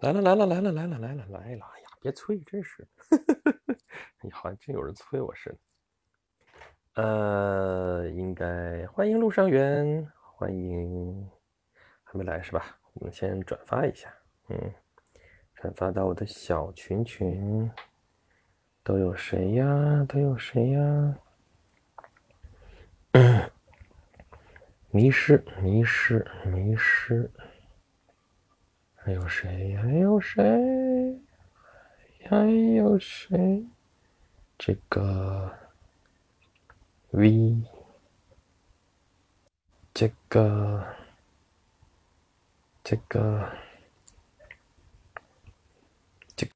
来了来了来了来了来了来了！哎呀，别催，真是，你好像真有人催我似的。呃，应该欢迎陆上元，欢迎，还没来是吧？我们先转发一下，嗯，转发到我的小群群，都有谁呀？都有谁呀？迷失，迷失，迷失。还有谁？还有谁？还有谁？这个 V，这个，这个，这，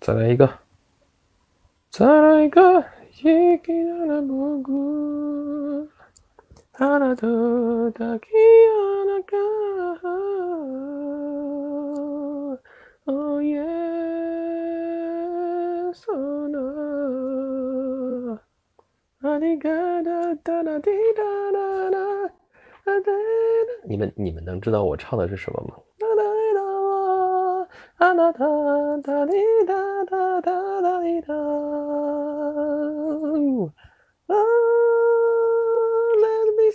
再来一个，再来一个，Oh yes oh no ありがだだだ滴答答答你们你们能知道我唱的是什么吗？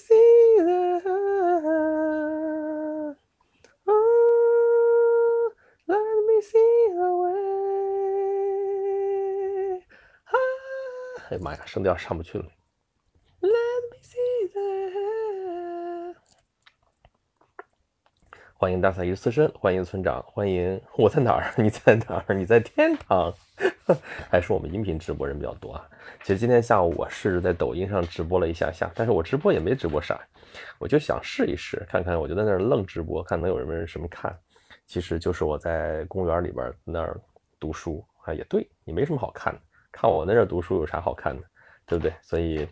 See the oh, let me see the way 哎呀妈呀，声调上不去了。Let me see the 欢迎大赛鱼刺身，欢迎村长，欢迎我在哪儿？你在哪儿？你在天堂。还是我们音频直播人比较多啊。其实今天下午我试着在抖音上直播了一下下，但是我直播也没直播啥，我就想试一试看看，我就在那儿愣直播，看能有人什么看。其实就是我在公园里边那儿读书啊，也对你没什么好看的，看我在那儿读书有啥好看的，对不对？所以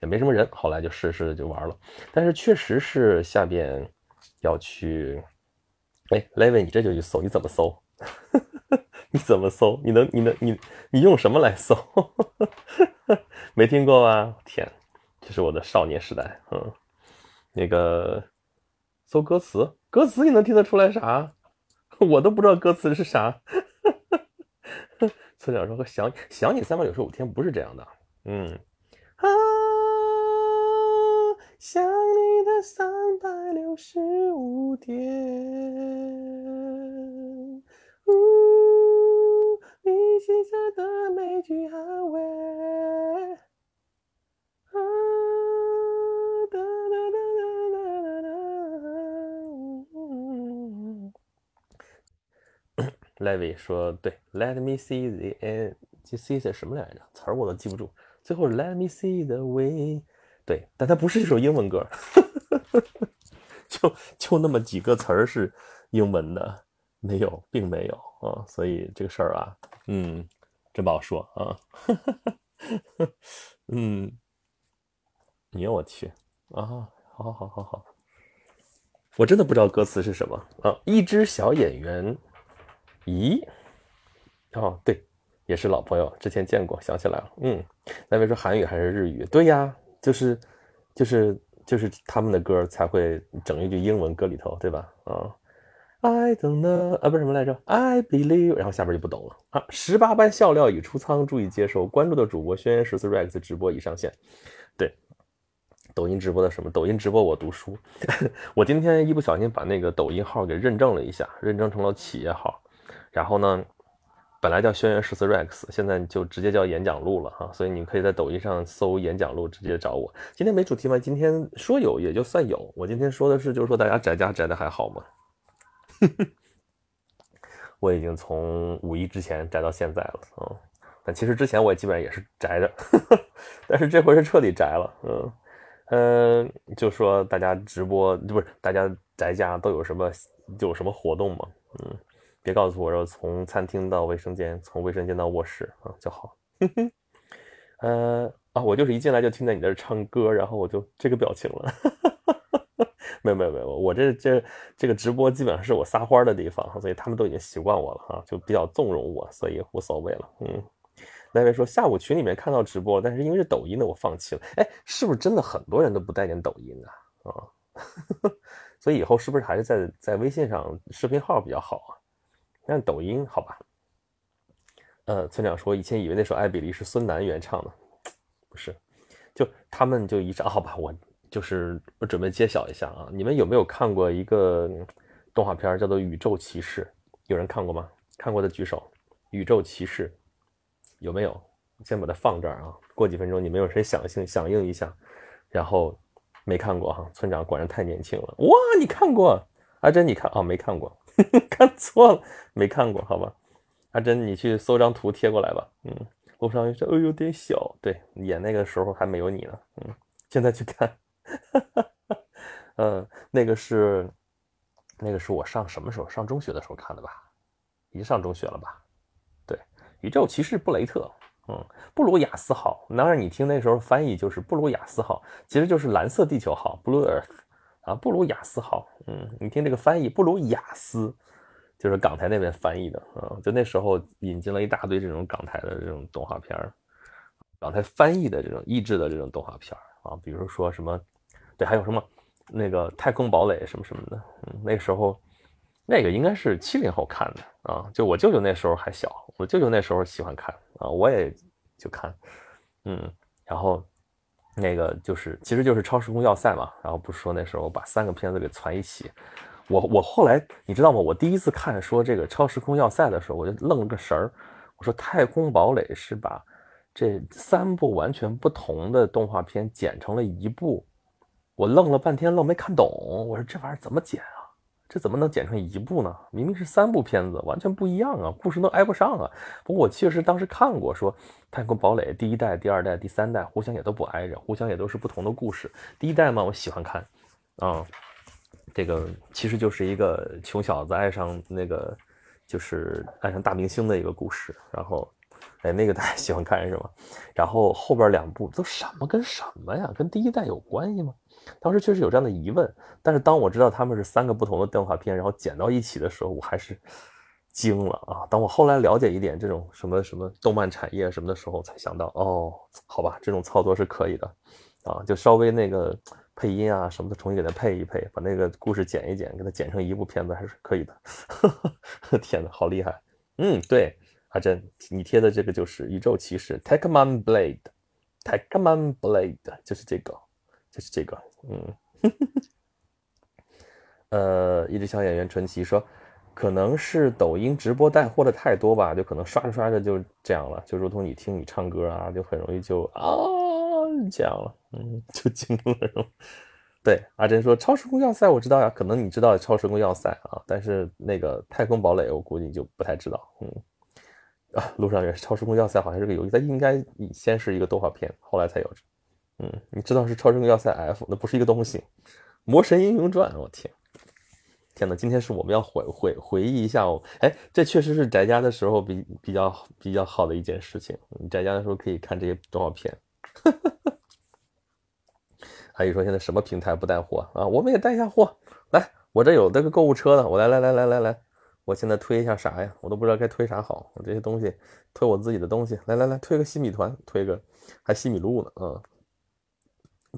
也没什么人，后来就试试就玩了。但是确实是下边要去，哎，Levy，你这就去搜，你怎么搜？你怎么搜？你能你能你你用什么来搜？没听过吧？天，这是我的少年时代。嗯，那个搜歌词，歌词你能听得出来啥？我都不知道歌词是啥。村长说：“想想你三百六十五天不是这样的。”嗯啊，想你的三百六十五天。呜，你写下的每句安慰。啊，哒哒哒哒哒哒哒。Levy 说对，Let me see the end，这 see 是什么来着？词儿我都记不住。最后 Let me see the way，对，但它不是一首英文歌，就就那么几个词儿是英文的。没有，并没有啊，所以这个事儿啊，嗯，真不好说啊，嗯，你我去啊，好好好好，我真的不知道歌词是什么啊。一只小演员，咦，哦，对，也是老朋友，之前见过，想起来了，嗯，那边说韩语还是日语？对呀，就是就是就是他们的歌才会整一句英文歌里头，对吧？啊。I don't know 啊，不是什么来着？I believe，然后下边就不懂了啊。十八般笑料已出仓，注意接受关注的主播轩辕十四 Rex 直播已上线。对，抖音直播的什么？抖音直播我读书。我今天一不小心把那个抖音号给认证了一下，认证成了企业号。然后呢，本来叫轩辕十四 Rex，现在就直接叫演讲录了哈。所以你可以在抖音上搜演讲录，直接找我。今天没主题吗？今天说有也就算有。我今天说的是，就是说大家宅家宅的还好吗？我已经从五一之前宅到现在了，嗯，但其实之前我也基本上也是宅着，但是这回是彻底宅了，嗯嗯，就说大家直播不是大家宅家都有什么有什么活动吗？嗯，别告诉我说从餐厅到卫生间，从卫生间到卧室啊就好，呃啊，我就是一进来就听见你在这唱歌，然后我就这个表情了。没有没有没有，我这这这个直播基本上是我撒欢的地方，所以他们都已经习惯我了哈，就比较纵容我，所以无所谓了。嗯，那位说下午群里面看到直播，但是因为是抖音的，我放弃了。哎，是不是真的很多人都不待见抖音啊？啊，所以以后是不是还是在在微信上视频号比较好啊？那抖音好吧？呃，村长说以前以为那首《爱比利》是孙楠原唱的，不是，就他们就一唱，好吧，我就是我准备揭晓一下啊，你们有没有看过一个动画片叫做《宇宙骑士》？有人看过吗？看过的举手，《宇宙骑士》有没有？先把它放这儿啊，过几分钟你们有谁响应响应一下？然后没看过哈，村长果然太年轻了哇！你看过？阿珍你看啊？没看过，看错了，没看过，好吧？阿珍你去搜张图贴过来吧。嗯，路上说，哦，有点小，对，演那个时候还没有你呢。嗯，现在去看，嗯，那个是那个是我上什么时候？上中学的时候看的吧？已经上中学了吧？对，宇宙骑士布雷特。嗯，不如雅思好。当然，你听那时候翻译就是不如雅思好，其实就是蓝色地球好，Blue Earth 啊，不如雅思好。嗯，你听这个翻译不如雅思，就是港台那边翻译的啊。就那时候引进了一大堆这种港台的这种动画片儿，港台翻译的这种译制的这种动画片儿啊，比如说什么，对，还有什么那个太空堡垒什么什么的。嗯，那时候那个应该是七零后看的啊，就我舅舅那时候还小，我舅舅那时候喜欢看。啊，我也就看，嗯，然后那个就是，其实就是《超时空要塞》嘛。然后不说那时候把三个片子给攒一起，我我后来你知道吗？我第一次看说这个《超时空要塞》的时候，我就愣了个神儿。我说《太空堡垒》是把这三部完全不同的动画片剪成了一部，我愣了半天，愣没看懂。我说这玩意儿怎么剪啊？这怎么能剪成一部呢？明明是三部片子，完全不一样啊，故事都挨不上啊。不过我确实当时看过，说《太空堡垒》第一代、第二代、第三代互相也都不挨着，互相也都是不同的故事。第一代嘛，我喜欢看，啊，这个其实就是一个穷小子爱上那个，就是爱上大明星的一个故事。然后，哎，那个大家喜欢看是吗？然后后边两部都什么跟什么呀？跟第一代有关系吗？当时确实有这样的疑问，但是当我知道他们是三个不同的动画片，然后剪到一起的时候，我还是惊了啊！当我后来了解一点这种什么什么动漫产业什么的时候，才想到哦，好吧，这种操作是可以的啊，就稍微那个配音啊什么的重新给它配一配，把那个故事剪一剪，给它剪成一部片子还是可以的。天哪，好厉害！嗯，对，阿珍，你贴的这个就是宇宙骑士 t a k e m a n Blade，t a k e m a n Blade 就是这个。就是这个，嗯，呃，一只小演员传奇说，可能是抖音直播带货的太多吧，就可能刷着刷着就这样了，就如同你听你唱歌啊，就很容易就啊这样了，嗯，就进入了。对，阿珍说超时空要塞我知道呀，可能你知道超时空要塞啊，但是那个太空堡垒我估计就不太知道，嗯，啊，路上也是超时空要塞好像是个游戏，它应该先是一个动画片，后来才有。嗯，你知道是超声要塞 F，那不是一个东西。魔神英雄传，我天，天哪！今天是我们要回回回忆一下哦。哎，这确实是宅家的时候比比较比较好的一件事情。宅家的时候可以看这些动画片。还有说现在什么平台不带货啊？我们也带一下货。来，我这有这个购物车的，我来来来来来来，我现在推一下啥呀？我都不知道该推啥好。我这些东西推我自己的东西，来来来，推个西米团，推个还西米露呢，嗯。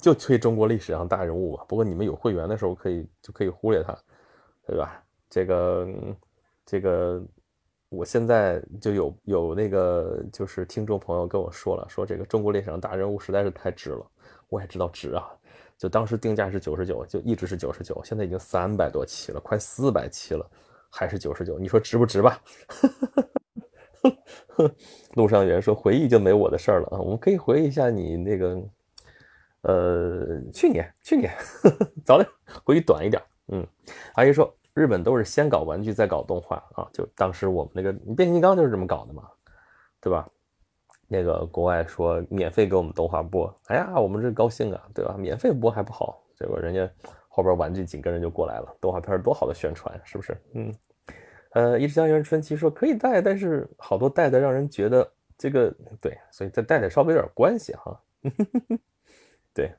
就推中国历史上大人物吧，不过你们有会员的时候可以就可以忽略他，对吧？这个这个，我现在就有有那个就是听众朋友跟我说了，说这个中国历史上大人物实在是太值了，我也知道值啊，就当时定价是九十九，就一直是九十九，现在已经三百多期了，快四百期了，还是九十九，你说值不值吧？路上有人说回忆就没我的事儿了啊，我们可以回忆一下你那个。呃，去年，去年呵呵，早点回忆短一点。嗯，阿姨说日本都是先搞玩具再搞动画啊，就当时我们那个变形金刚就是这么搞的嘛，对吧？那个国外说免费给我们动画播，哎呀，我们这高兴啊，对吧？免费播还不好，结果人家后边玩具紧跟着就过来了，动画片多好的宣传，是不是？嗯，呃，一只香园传奇说可以带，但是好多带的让人觉得这个对，所以再带点稍微有点关系哈。对，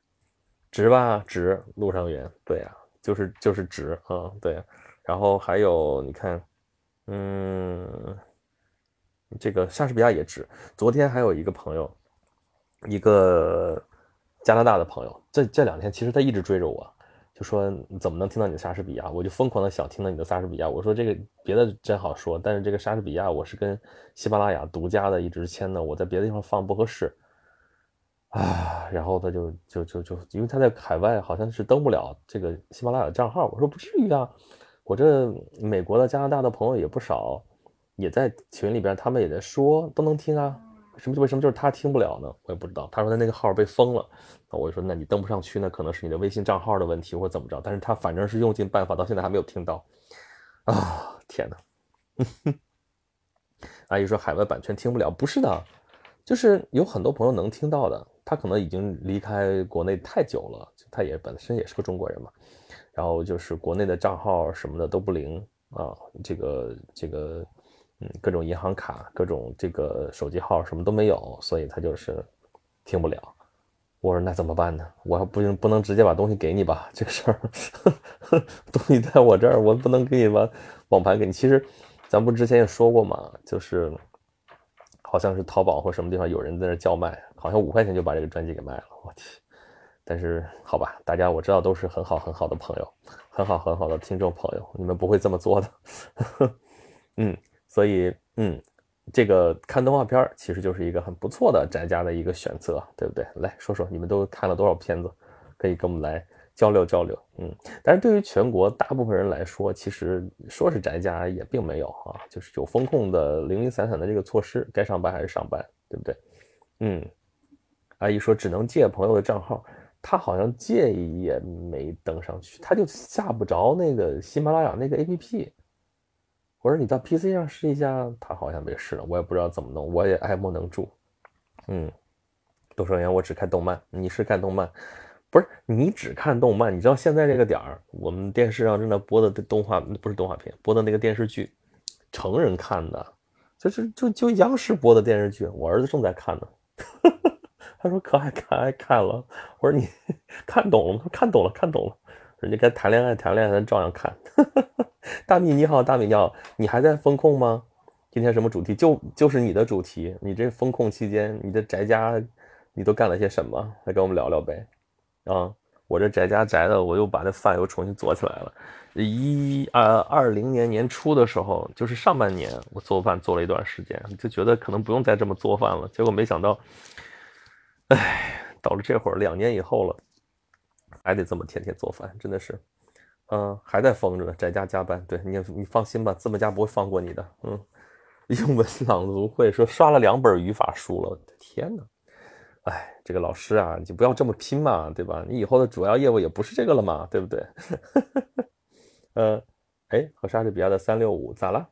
值吧，值。路上远，对呀，就是就是值啊，对。然后还有，你看，嗯，这个莎士比亚也值。昨天还有一个朋友，一个加拿大的朋友，这这两天其实他一直追着我，就说怎么能听到你的莎士比亚？我就疯狂的想听到你的莎士比亚。我说这个别的真好说，但是这个莎士比亚我是跟喜马拉雅独家的一直签的，我在别的地方放不合适啊。然后他就就就就因为他在海外好像是登不了这个喜马拉雅账号。我说不至于啊，我这美国的、加拿大的朋友也不少，也在群里边，他们也在说都能听啊。什么？为什么就是他听不了呢？我也不知道。他说他那个号被封了，那我就说那你登不上去，那可能是你的微信账号的问题，或者怎么着。但是他反正是用尽办法，到现在还没有听到。啊，天哪！阿姨说海外版权听不了，不是的，就是有很多朋友能听到的，他可能已经离开国内太久了，他也本身也是个中国人嘛。然后就是国内的账号什么的都不灵啊，这个这个。嗯各种银行卡、各种这个手机号什么都没有，所以他就是听不了。我说那怎么办呢？我不行，不能直接把东西给你吧？这个事儿 东西在我这儿，我不能给你把网盘给你。其实咱不之前也说过嘛，就是好像是淘宝或什么地方有人在那叫卖，好像五块钱就把这个专辑给卖了。我去！但是好吧，大家我知道都是很好很好的朋友，很好很好的听众朋友，你们不会这么做的。嗯。所以，嗯，这个看动画片其实就是一个很不错的宅家的一个选择，对不对？来说说你们都看了多少片子，可以跟我们来交流交流。嗯，但是对于全国大部分人来说，其实说是宅家也并没有啊，就是有风控的零零散散的这个措施，该上班还是上班，对不对？嗯，阿姨说只能借朋友的账号，他好像借也没登上去，他就下不着那个喜马拉雅那个 APP。我说你到 PC 上试一下，他好像没试了，我也不知道怎么弄，我也爱莫能助。嗯，杜生言，我只看动漫，你是看动漫，不是你只看动漫？你知道现在这个点儿，我们电视上正在播的动画不是动画片，播的那个电视剧，成人看的，就是就就央视播的电视剧，我儿子正在看呢。他说可爱可爱看了，我说你 看懂了吗？他说看懂了，看懂了。人家该谈恋爱谈恋爱，咱照样看。大米你好，大米你好，你还在风控吗？今天什么主题？就就是你的主题。你这风控期间，你的宅家，你都干了些什么？来跟我们聊聊呗。啊，我这宅家宅的，我又把那饭又重新做起来了。一二二零年年初的时候，就是上半年，我做饭做了一段时间，就觉得可能不用再这么做饭了。结果没想到，哎，到了这会儿，两年以后了。还得这么天天做饭，真的是，嗯，还在疯着呢，宅家加班。对你，你放心吧，资本家不会放过你的。嗯，英文朗读会说刷了两本语法书了，我的天哪！哎，这个老师啊，你就不要这么拼嘛，对吧？你以后的主要业务也不是这个了嘛，对不对？嗯，哎，和莎士比亚的三六五咋了？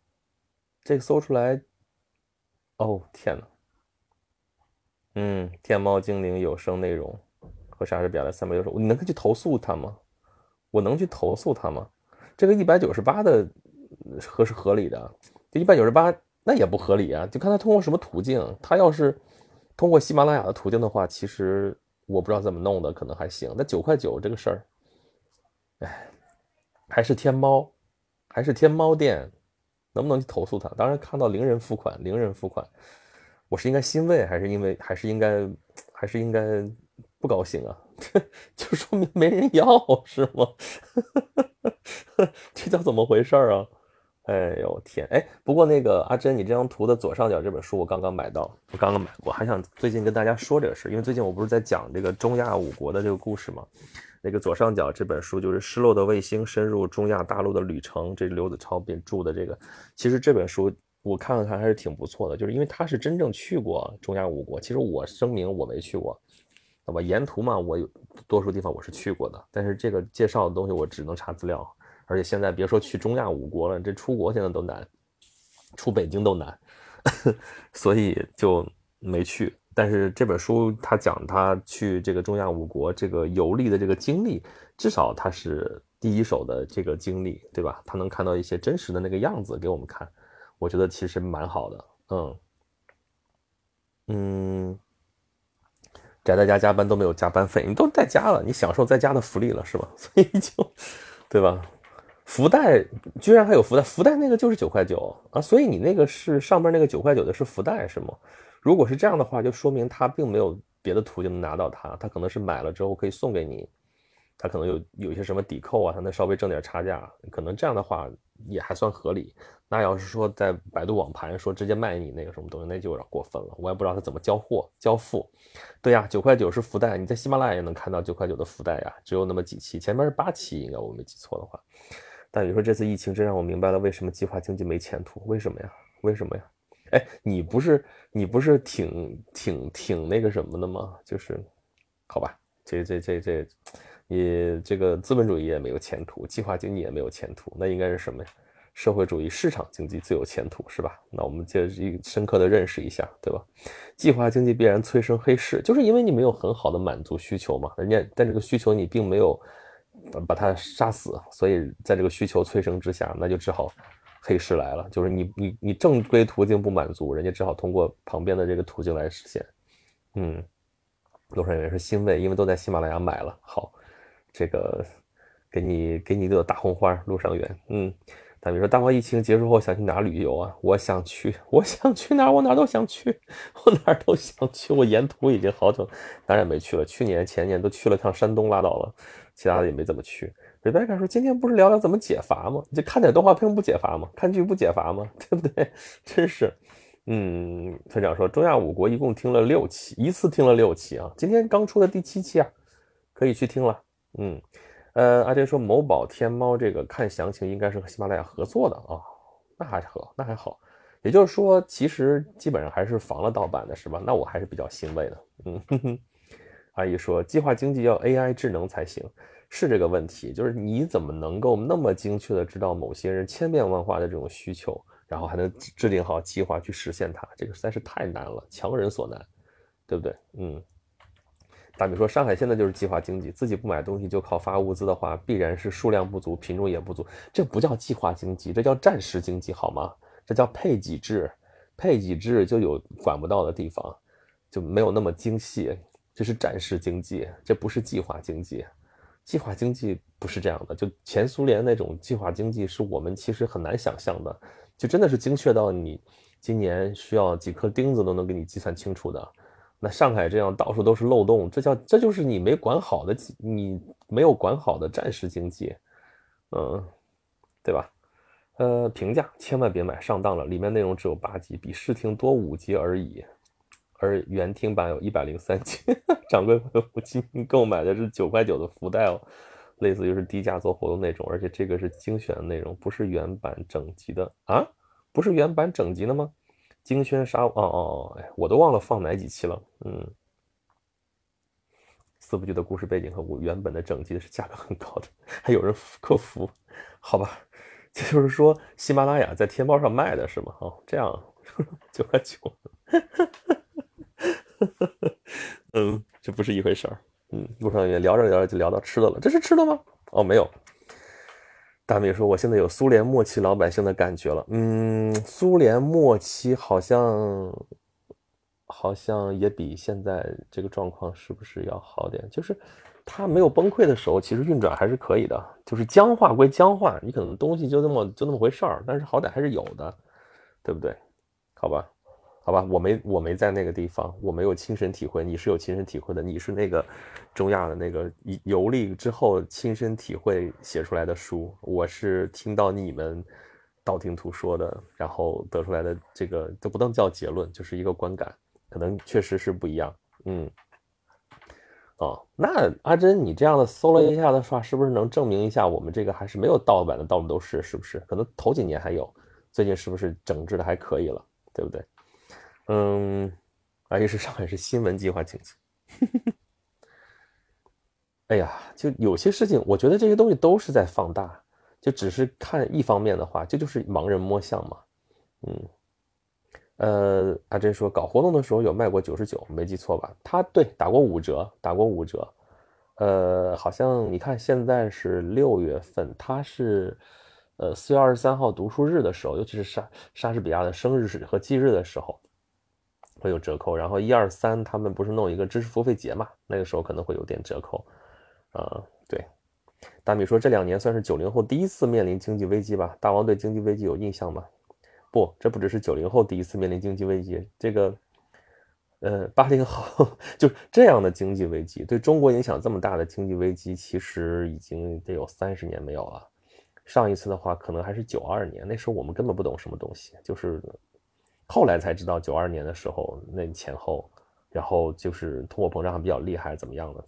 这个搜出来，哦天哪！嗯，天猫精灵有声内容。和莎士比亚的三百六十五，你能去投诉他吗？我能去投诉他吗？这个一百九十八的合是合理的，这一百九十八那也不合理啊！就看他通过什么途径。他要是通过喜马拉雅的途径的话，其实我不知道怎么弄的，可能还行。那九块九这个事儿，哎，还是天猫，还是天猫店，能不能去投诉他？当然看到零人付款，零人付款，我是应该欣慰，还是因为还是应该还是应该？不高兴啊，就说明没人要是吗？这叫怎么回事啊？哎呦天！哎，不过那个阿珍，你这张图的左上角这本书我刚刚买到，我刚刚买过，还想最近跟大家说这个事，因为最近我不是在讲这个中亚五国的这个故事吗？那个左上角这本书就是《失落的卫星：深入中亚大陆的旅程》，这是刘子超编著的这个。其实这本书我看了看还是挺不错的，就是因为他是真正去过中亚五国。其实我声明我没去过。好吧，沿途嘛，我有多数地方我是去过的，但是这个介绍的东西我只能查资料，而且现在别说去中亚五国了，这出国现在都难，出北京都难，所以就没去。但是这本书他讲他去这个中亚五国这个游历的这个经历，至少他是第一手的这个经历，对吧？他能看到一些真实的那个样子给我们看，我觉得其实蛮好的。嗯嗯。宅在家加班都没有加班费，你都在家了，你享受在家的福利了是吧？所以就，对吧？福袋居然还有福袋，福袋那个就是九块九啊，所以你那个是上边那个九块九的是福袋是吗？如果是这样的话，就说明他并没有别的途径能拿到它，他可能是买了之后可以送给你，他可能有有一些什么抵扣啊，他能稍微挣点差价，可能这样的话也还算合理。那要是说在百度网盘说直接卖你那个什么东西，那就有点过分了。我也不知道他怎么交货交付。对呀，九块九是福袋，你在喜马拉雅也能看到九块九的福袋呀，只有那么几期，前面是八期，应该我没记错的话。但你说这次疫情真让我明白了为什么计划经济没前途？为什么呀？为什么呀？哎，你不是你不是挺挺挺那个什么的吗？就是，好吧，这这这这，你这个资本主义也没有前途，计划经济也没有前途，那应该是什么呀？社会主义市场经济最有前途是吧？那我们就深刻的认识一下，对吧？计划经济必然催生黑市，就是因为你没有很好的满足需求嘛，人家但这个需求你并没有把它杀死，所以在这个需求催生之下，那就只好黑市来了，就是你你你正规途径不满足，人家只好通过旁边的这个途径来实现。嗯，路上有人说欣慰，因为都在喜马拉雅买了，好，这个给你给你一朵大红花，路上远，嗯。大比如说，大王疫情结束后想去哪旅游啊？我想去，我想去哪儿，我哪儿都想去，我哪儿都想去。我沿途已经好久哪儿也没去了，去年前年都去了趟山东拉倒了，其他的也没怎么去。Rebecca 说，今天不是聊聊怎么解乏吗？就看点动画片不解乏吗？看剧不解乏吗？对不对？真是，嗯，村长说，中亚五国一共听了六期，一次听了六期啊，今天刚出的第七期啊，可以去听了，嗯。呃，阿杰说某宝、天猫这个看详情应该是和喜马拉雅合作的啊，那还好，那还好。也就是说，其实基本上还是防了盗版的，是吧？那我还是比较欣慰的。嗯，哼哼。阿姨说，计划经济要 AI 智能才行，是这个问题。就是你怎么能够那么精确的知道某些人千变万化的这种需求，然后还能制定好计划去实现它？这个实在是太难了，强人所难，对不对？嗯。打比说，上海现在就是计划经济，自己不买东西就靠发物资的话，必然是数量不足，品种也不足。这不叫计划经济，这叫战时经济，好吗？这叫配给制，配给制就有管不到的地方，就没有那么精细。这是战时经济，这不是计划经济。计划经济不是这样的，就前苏联那种计划经济，是我们其实很难想象的，就真的是精确到你今年需要几颗钉子都能给你计算清楚的。那上海这样到处都是漏洞，这叫这就是你没管好的，你没有管好的战时经济，嗯，对吧？呃，评价千万别买，上当了，里面内容只有八集，比试听多五集而已，而原听版有一百零三集。掌柜回复：今天购买的是九块九的福袋哦，类似于是低价做活动那种，而且这个是精选的内容，不是原版整集的啊？不是原版整集的吗？金轩沙哦哦哦，哎，我都忘了放哪几期了。嗯，四部剧的故事背景和我原本的整集是价格很高的，还有人客服，好吧，这就是说喜马拉雅在天猫上卖的是吗？哦，这样九块九，嗯，这不是一回事儿。嗯，路上也聊着聊着就聊到吃的了，这是吃的吗？哦，没有。大美说：“我现在有苏联末期老百姓的感觉了。嗯，苏联末期好像好像也比现在这个状况是不是要好点？就是它没有崩溃的时候，其实运转还是可以的。就是僵化归僵化，你可能东西就那么就那么回事儿，但是好歹还是有的，对不对？好吧。”好吧，我没我没在那个地方，我没有亲身体会。你是有亲身体会的，你是那个中亚的那个游历之后亲身体会写出来的书。我是听到你们道听途说的，然后得出来的这个都不能叫结论，就是一个观感，可能确实是不一样。嗯，哦，那阿珍，你这样的搜了一下的话，是不是能证明一下我们这个还是没有盗版的？到处都是，是不是？可能头几年还有，最近是不是整治的还可以了？对不对？嗯，而且是上海市新闻计划经济。哎呀，就有些事情，我觉得这些东西都是在放大，就只是看一方面的话，这就是盲人摸象嘛。嗯，呃，阿珍说搞活动的时候有卖过九十九，没记错吧？他对打过五折，打过五折。呃，好像你看现在是六月份，他是呃四月二十三号读书日的时候，尤其是莎莎士比亚的生日和忌日的时候。会有折扣，然后一二三他们不是弄一个知识付费节嘛？那个时候可能会有点折扣，啊，对。大米说这两年算是九零后第一次面临经济危机吧？大王对经济危机有印象吗？不，这不只是九零后第一次面临经济危机，这个呃，八零后 就这样的经济危机，对中国影响这么大的经济危机，其实已经得有三十年没有了。上一次的话，可能还是九二年，那时候我们根本不懂什么东西，就是后来才知道九二年的时候那前后，然后就是通货膨胀还比较厉害，怎么样的，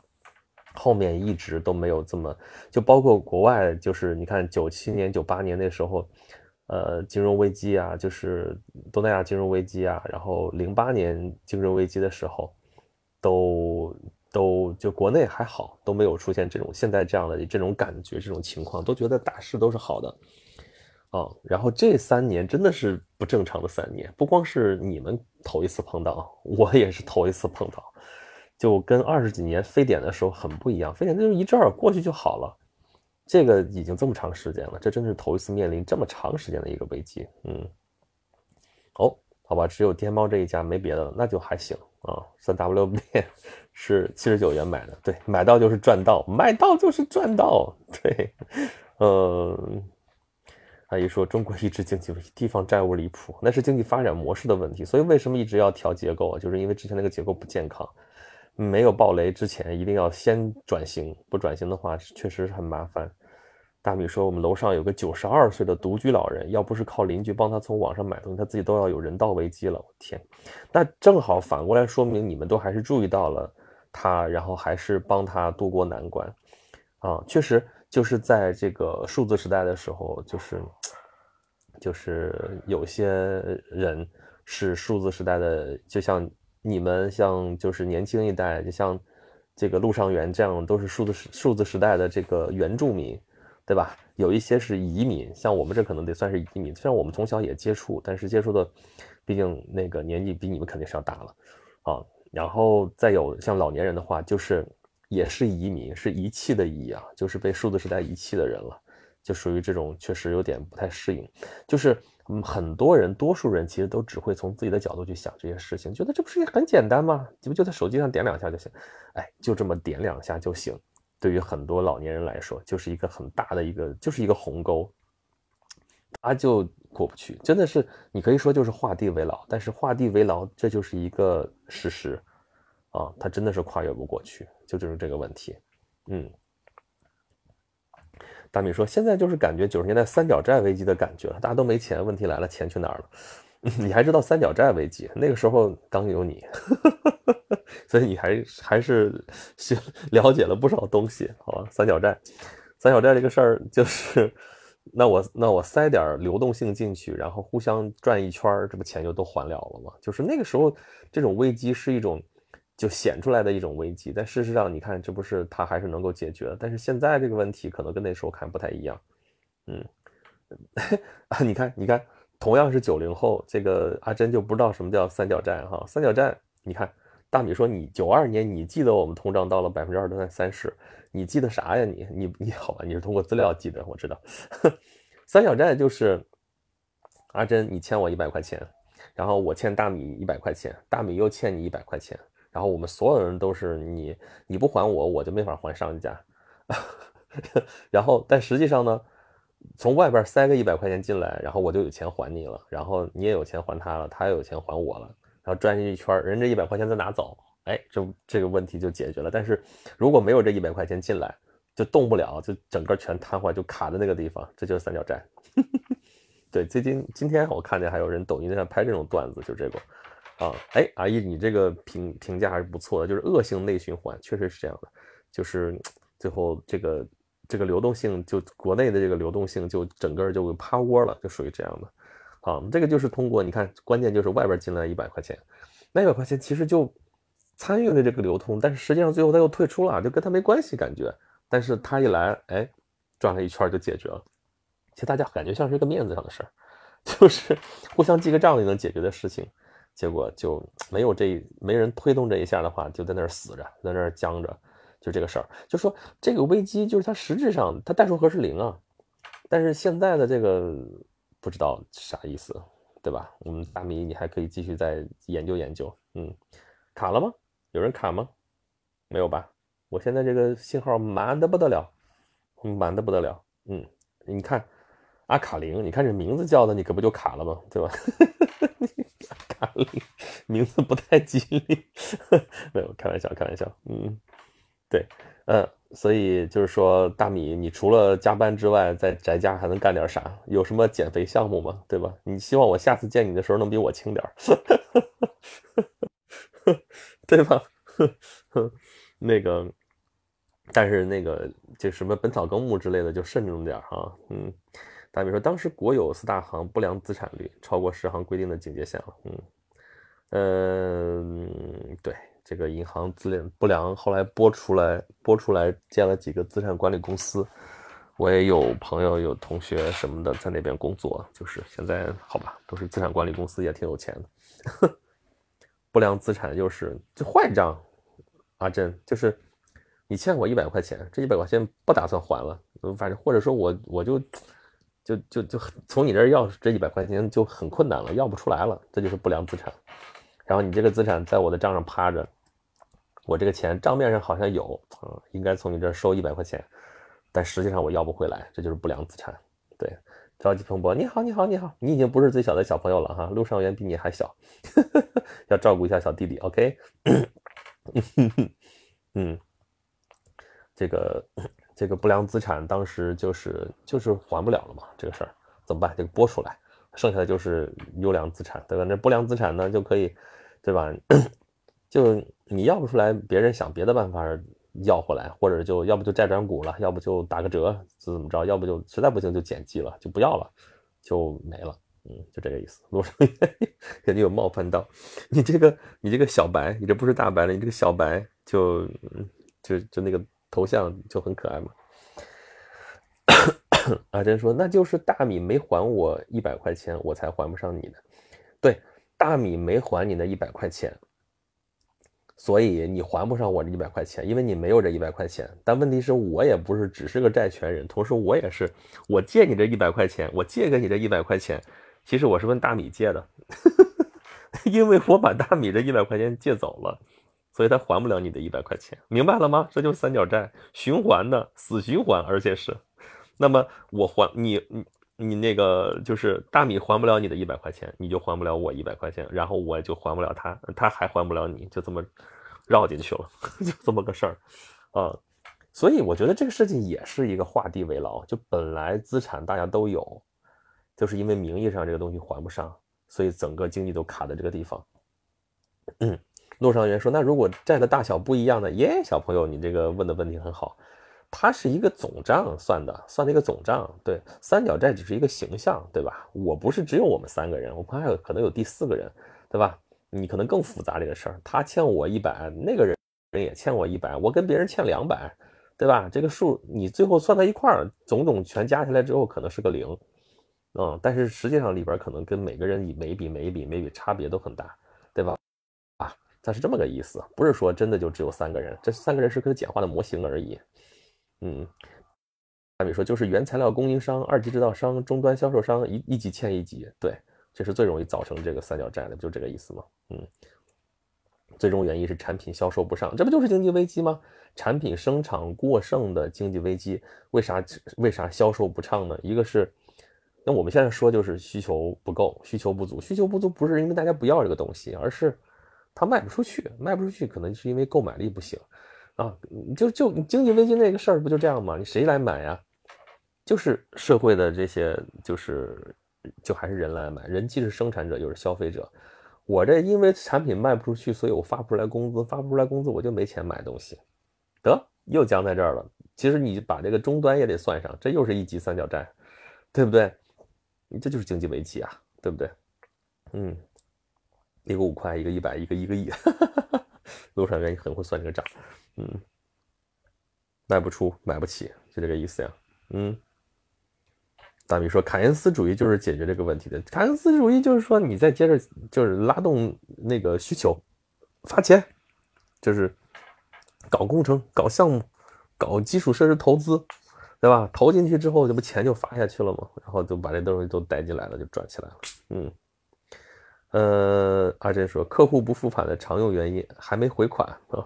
后面一直都没有这么，就包括国外，就是你看九七年、九八年那时候。呃，金融危机啊，就是东南亚金融危机啊，然后零八年金融危机的时候，都都就国内还好，都没有出现这种现在这样的这种感觉，这种情况，都觉得大势都是好的，啊，然后这三年真的是不正常的三年，不光是你们头一次碰到，我也是头一次碰到，就跟二十几年非典的时候很不一样，非典就是一阵儿过去就好了。这个已经这么长时间了，这真是头一次面临这么长时间的一个危机。嗯，哦，好吧，只有天猫这一家没别的了，那就还行啊。三 W 面是七十九元买的，对，买到就是赚到，买到就是赚到。对，嗯，阿姨说中国一直经济地方债务离谱，那是经济发展模式的问题。所以为什么一直要调结构啊？就是因为之前那个结构不健康。没有暴雷之前，一定要先转型，不转型的话，确实是很麻烦。大米说，我们楼上有个九十二岁的独居老人，要不是靠邻居帮他从网上买东西，他自己都要有人道危机了。我天，那正好反过来说明你们都还是注意到了他，然后还是帮他渡过难关啊。确实，就是在这个数字时代的时候，就是就是有些人是数字时代的，就像。你们像就是年轻一代，就像这个陆上元这样，都是数字数字时代的这个原住民，对吧？有一些是移民，像我们这可能得算是移民。虽然我们从小也接触，但是接触的，毕竟那个年纪比你们肯定是要大了啊。然后再有像老年人的话，就是也是移民，是遗弃的遗啊，就是被数字时代遗弃的人了，就属于这种确实有点不太适应，就是。嗯，很多人，多数人其实都只会从自己的角度去想这些事情，觉得这不是也很简单吗？你不就在手机上点两下就行，哎，就这么点两下就行。对于很多老年人来说，就是一个很大的一个，就是一个鸿沟，他就过不去。真的是，你可以说就是画地为牢，但是画地为牢，这就是一个事实啊，他真的是跨越不过去，就就是这个问题，嗯。大米说：“现在就是感觉九十年代三角债危机的感觉了，大家都没钱，问题来了，钱去哪儿了？你还知道三角债危机？那个时候刚有你，所以你还还是学了解了不少东西，好吧？三角债，三角债这个事儿就是，那我那我塞点流动性进去，然后互相转一圈这不钱就都还了了吗？就是那个时候这种危机是一种。”就显出来的一种危机，但事实上，你看，这不是他还是能够解决的。但是现在这个问题可能跟那时候看不太一样。嗯，啊，你看，你看，同样是九零后，这个阿珍就不知道什么叫三角债哈。三角债，你看，大米说你九二年你记得我们通胀到了百分之二十三十，你记得啥呀？你你你好吧，你是通过资料记得，我知道。三角债就是阿珍，你欠我一百块钱，然后我欠大米一百块钱，大米又欠你一百块钱。然后我们所有人都是你，你不还我，我就没法还上家。然后，但实际上呢，从外边塞个一百块钱进来，然后我就有钱还你了，然后你也有钱还他了，他也有钱还我了，然后转一圈，人这一百块钱再拿走，哎，这这个问题就解决了。但是如果没有这一百块钱进来，就动不了，就整个全瘫痪，就卡在那个地方，这就是三角债。对，最近今天我看见还有人抖音上拍这种段子，就这个。啊，哎，阿姨，你这个评评价还是不错的，就是恶性内循环，确实是这样的，就是最后这个这个流动性，就国内的这个流动性就整个就趴窝了，就属于这样的。啊，这个就是通过你看，关键就是外边进来一百块钱，那一百块钱其实就参与了这个流通，但是实际上最后他又退出了，就跟他没关系感觉，但是他一来，哎，转了一圈就解决了。其实大家感觉像是一个面子上的事儿，就是互相记个账就能解决的事情。结果就没有这没人推动这一下的话，就在那儿死着，在那儿僵着，就这个事儿。就说这个危机，就是它实质上它代数和是零啊，但是现在的这个不知道啥意思，对吧？我们大米，你还可以继续再研究研究。嗯，卡了吗？有人卡吗？没有吧？我现在这个信号满的不得了，满的不得了。嗯，你看阿卡林，你看这名字叫的，你可不就卡了吗？对吧？名字不太吉利。没有，开玩笑，开玩笑。嗯，对，嗯，所以就是说，大米，你除了加班之外，在宅家还能干点啥？有什么减肥项目吗？对吧？你希望我下次见你的时候能比我轻点 对吧？那个，但是那个就什么《本草纲目》之类的，就慎重点哈。嗯。大比说，当时国有四大行不良资产率超过十行规定的警戒线了。嗯，嗯，对，这个银行资料不良，后来拨出来，拨出来建了几个资产管理公司。我也有朋友、有同学什么的在那边工作，就是现在好吧，都是资产管理公司，也挺有钱的。不良资产又是就坏账，阿珍就是你欠我一百块钱，这一百块钱不打算还了，反正或者说我我就。就就就从你这儿要这一百块钱就很困难了，要不出来了，这就是不良资产。然后你这个资产在我的账上趴着，我这个钱账面上好像有，嗯，应该从你这儿收一百块钱，但实际上我要不回来，这就是不良资产。对，着急蓬勃，你好，你好，你好，你已经不是最小的小朋友了哈，陆尚元比你还小，要照顾一下小弟弟，OK？嗯，这个。这个不良资产当时就是就是还不了了嘛，这个事儿怎么办？这个拨出来，剩下的就是优良资产，对吧？那不良资产呢就可以，对吧？就你要不出来，别人想别的办法要回来，或者就要不就债转股了，要不就打个折，怎么着？要不就实在不行就减记了，就不要了，就没了。嗯，就这个意思。路上肯定有冒犯到你这个你这个小白，你这不是大白了，你这个小白就就就那个。头像就很可爱嘛。阿珍说：“那就是大米没还我一百块钱，我才还不上你的。对，大米没还你那一百块钱，所以你还不上我这一百块钱，因为你没有这一百块钱。但问题是我也不是只是个债权人，同时我也是，我借你这一百块钱，我借给你这一百块钱，其实我是问大米借的，因为我把大米这一百块钱借走了。”所以他还不了你的一百块钱，明白了吗？这就是三角债循环的死循环，而且是，那么我还你你你那个就是大米还不了你的一百块钱，你就还不了我一百块钱，然后我就还不了他，他还还不了你，就这么绕进去了，就这么个事儿啊。所以我觉得这个事情也是一个画地为牢，就本来资产大家都有，就是因为名义上这个东西还不上，所以整个经济都卡在这个地方，嗯。陆上元说：“那如果债的大小不一样呢？”耶，小朋友，你这个问的问题很好。它是一个总账算的，算的一个总账。对，三角债只是一个形象，对吧？我不是只有我们三个人，我们还有可能有第四个人，对吧？你可能更复杂这个事儿。他欠我一百，那个人人也欠我一百，我跟别人欠两百，对吧？这个数你最后算在一块儿，总总全加起来之后可能是个零，嗯，但是实际上里边可能跟每个人每笔每一笔每一笔差别都很大，对吧？啊它是这么个意思，不是说真的就只有三个人，这三个人是个简化的模型而已。嗯，比如说就是原材料供应商、二级制造商、终端销售商一一级欠一级，对，这是最容易造成这个三角债的，就这个意思吗？嗯，最终原因是产品销售不上，这不就是经济危机吗？产品生产过剩的经济危机，为啥为啥销售不畅呢？一个是，那我们现在说就是需求不够，需求不足，需求不足不是因为大家不要这个东西，而是。它卖不出去，卖不出去，可能是因为购买力不行啊。就就经济危机那个事儿不就这样吗？你谁来买呀？就是社会的这些，就是就还是人来买。人既是生产者又是消费者。我这因为产品卖不出去，所以我发不出来工资，发不出来工资我就没钱买东西。得又僵在这儿了。其实你把这个终端也得算上，这又是一级三角债，对不对？你这就是经济危机啊，对不对？嗯。一个五块，一个一百，一个一个亿，路上人很会算这个账，嗯，卖不出，买不起，就这个意思呀，嗯。大米说，凯恩斯主义就是解决这个问题的。凯恩斯主义就是说，你再接着就是拉动那个需求，发钱，就是搞工程、搞项目、搞基础设施投资，对吧？投进去之后，这不钱就发下去了吗？然后就把这东西都带进来了，就赚起来了，嗯。呃，阿珍说，客户不付款的常用原因还没回款 啊，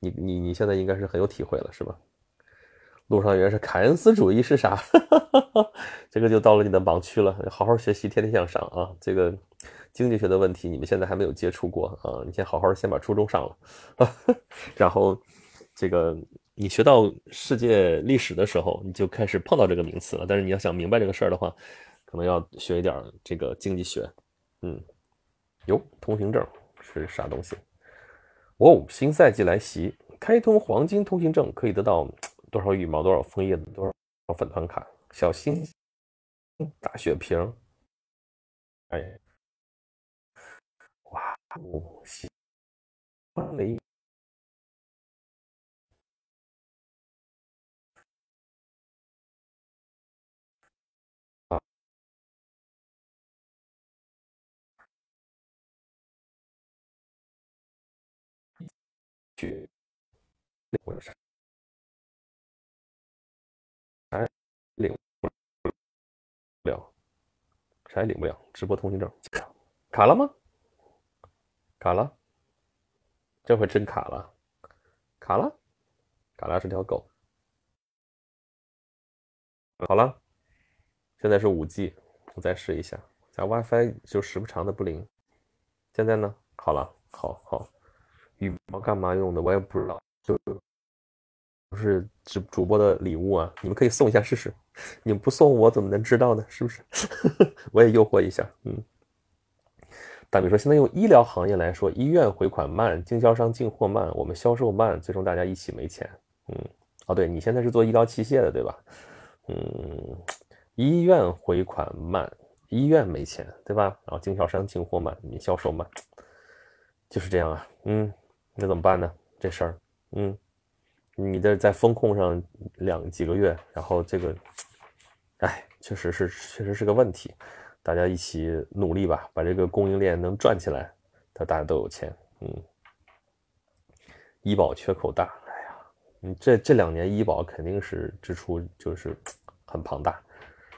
你你你现在应该是很有体会了，是吧？路上原是凯恩斯主义是啥？这个就到了你的盲区了，好好学习，天天向上啊！这个经济学的问题你们现在还没有接触过啊，你先好好先把初中上了，然后这个你学到世界历史的时候，你就开始碰到这个名词了。但是你要想明白这个事儿的话，可能要学一点这个经济学。嗯，哟，通行证是啥东西？哦，新赛季来袭，开通黄金通行证可以得到多少羽毛、多少枫叶、多少粉团卡、小星星、大雪瓶。哎，哇，哦，喜欢雷，去，我有啥？啥领不了？啥也领不了，直播通行证卡了吗？卡了，这回真卡了，卡了，卡了是条狗。好了，现在是五 G，我再试一下，咱 WiFi 就时不常的不灵。现在呢？好了，好好，羽毛干嘛用的？我也不知道，就。不是主主播的礼物啊，你们可以送一下试试。你们不送我怎么能知道呢？是不是？我也诱惑一下。嗯，打比说，现在用医疗行业来说，医院回款慢，经销商进货慢，我们销售慢，最终大家一起没钱。嗯，哦，对你现在是做医疗器械的对吧？嗯，医院回款慢，医院没钱对吧？然后经销商进货慢，你销售慢，就是这样啊。嗯，那怎么办呢？这事儿，嗯。你的在风控上两几个月，然后这个，哎，确实是确实是个问题，大家一起努力吧，把这个供应链能转起来，他大家都有钱，嗯，医保缺口大，哎呀，你这这两年医保肯定是支出就是很庞大，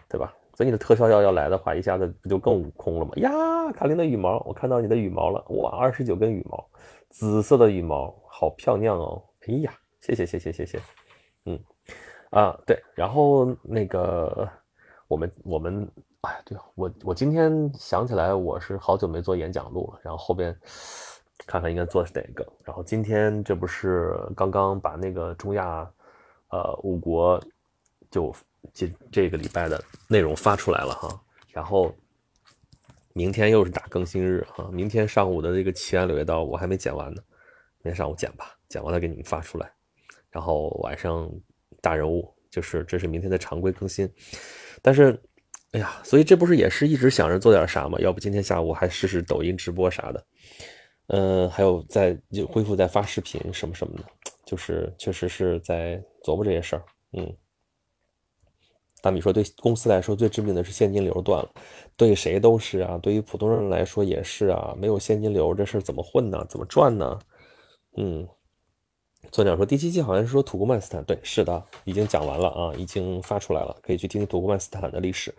对吧？所以你的特效药要来的话，一下子不就更悟空了吗？呀，卡琳的羽毛，我看到你的羽毛了，哇，二十九根羽毛，紫色的羽毛，好漂亮哦，哎呀。谢谢谢谢谢谢，嗯，啊对，然后那个我们我们哎对我我今天想起来我是好久没做演讲录了，然后后边看看应该做的是哪个，然后今天这不是刚刚把那个中亚呃五国就这这个礼拜的内容发出来了哈，然后明天又是大更新日哈，明天上午的这个奇安柳叶刀我还没剪完呢，明天上午剪吧，剪完了给你们发出来。然后晚上大人物就是这是明天的常规更新，但是，哎呀，所以这不是也是一直想着做点啥吗？要不今天下午还试试抖音直播啥的，嗯，还有在就恢复再发视频什么什么的，就是确实是在琢磨这些事儿。嗯，大米说，对公司来说最致命的是现金流断了，对谁都是啊，对于普通人来说也是啊，没有现金流这事儿怎么混呢？怎么赚呢？嗯。作鸟说第七期好像是说土库曼斯坦，对，是的，已经讲完了啊，已经发出来了，可以去听土库曼斯坦的历史。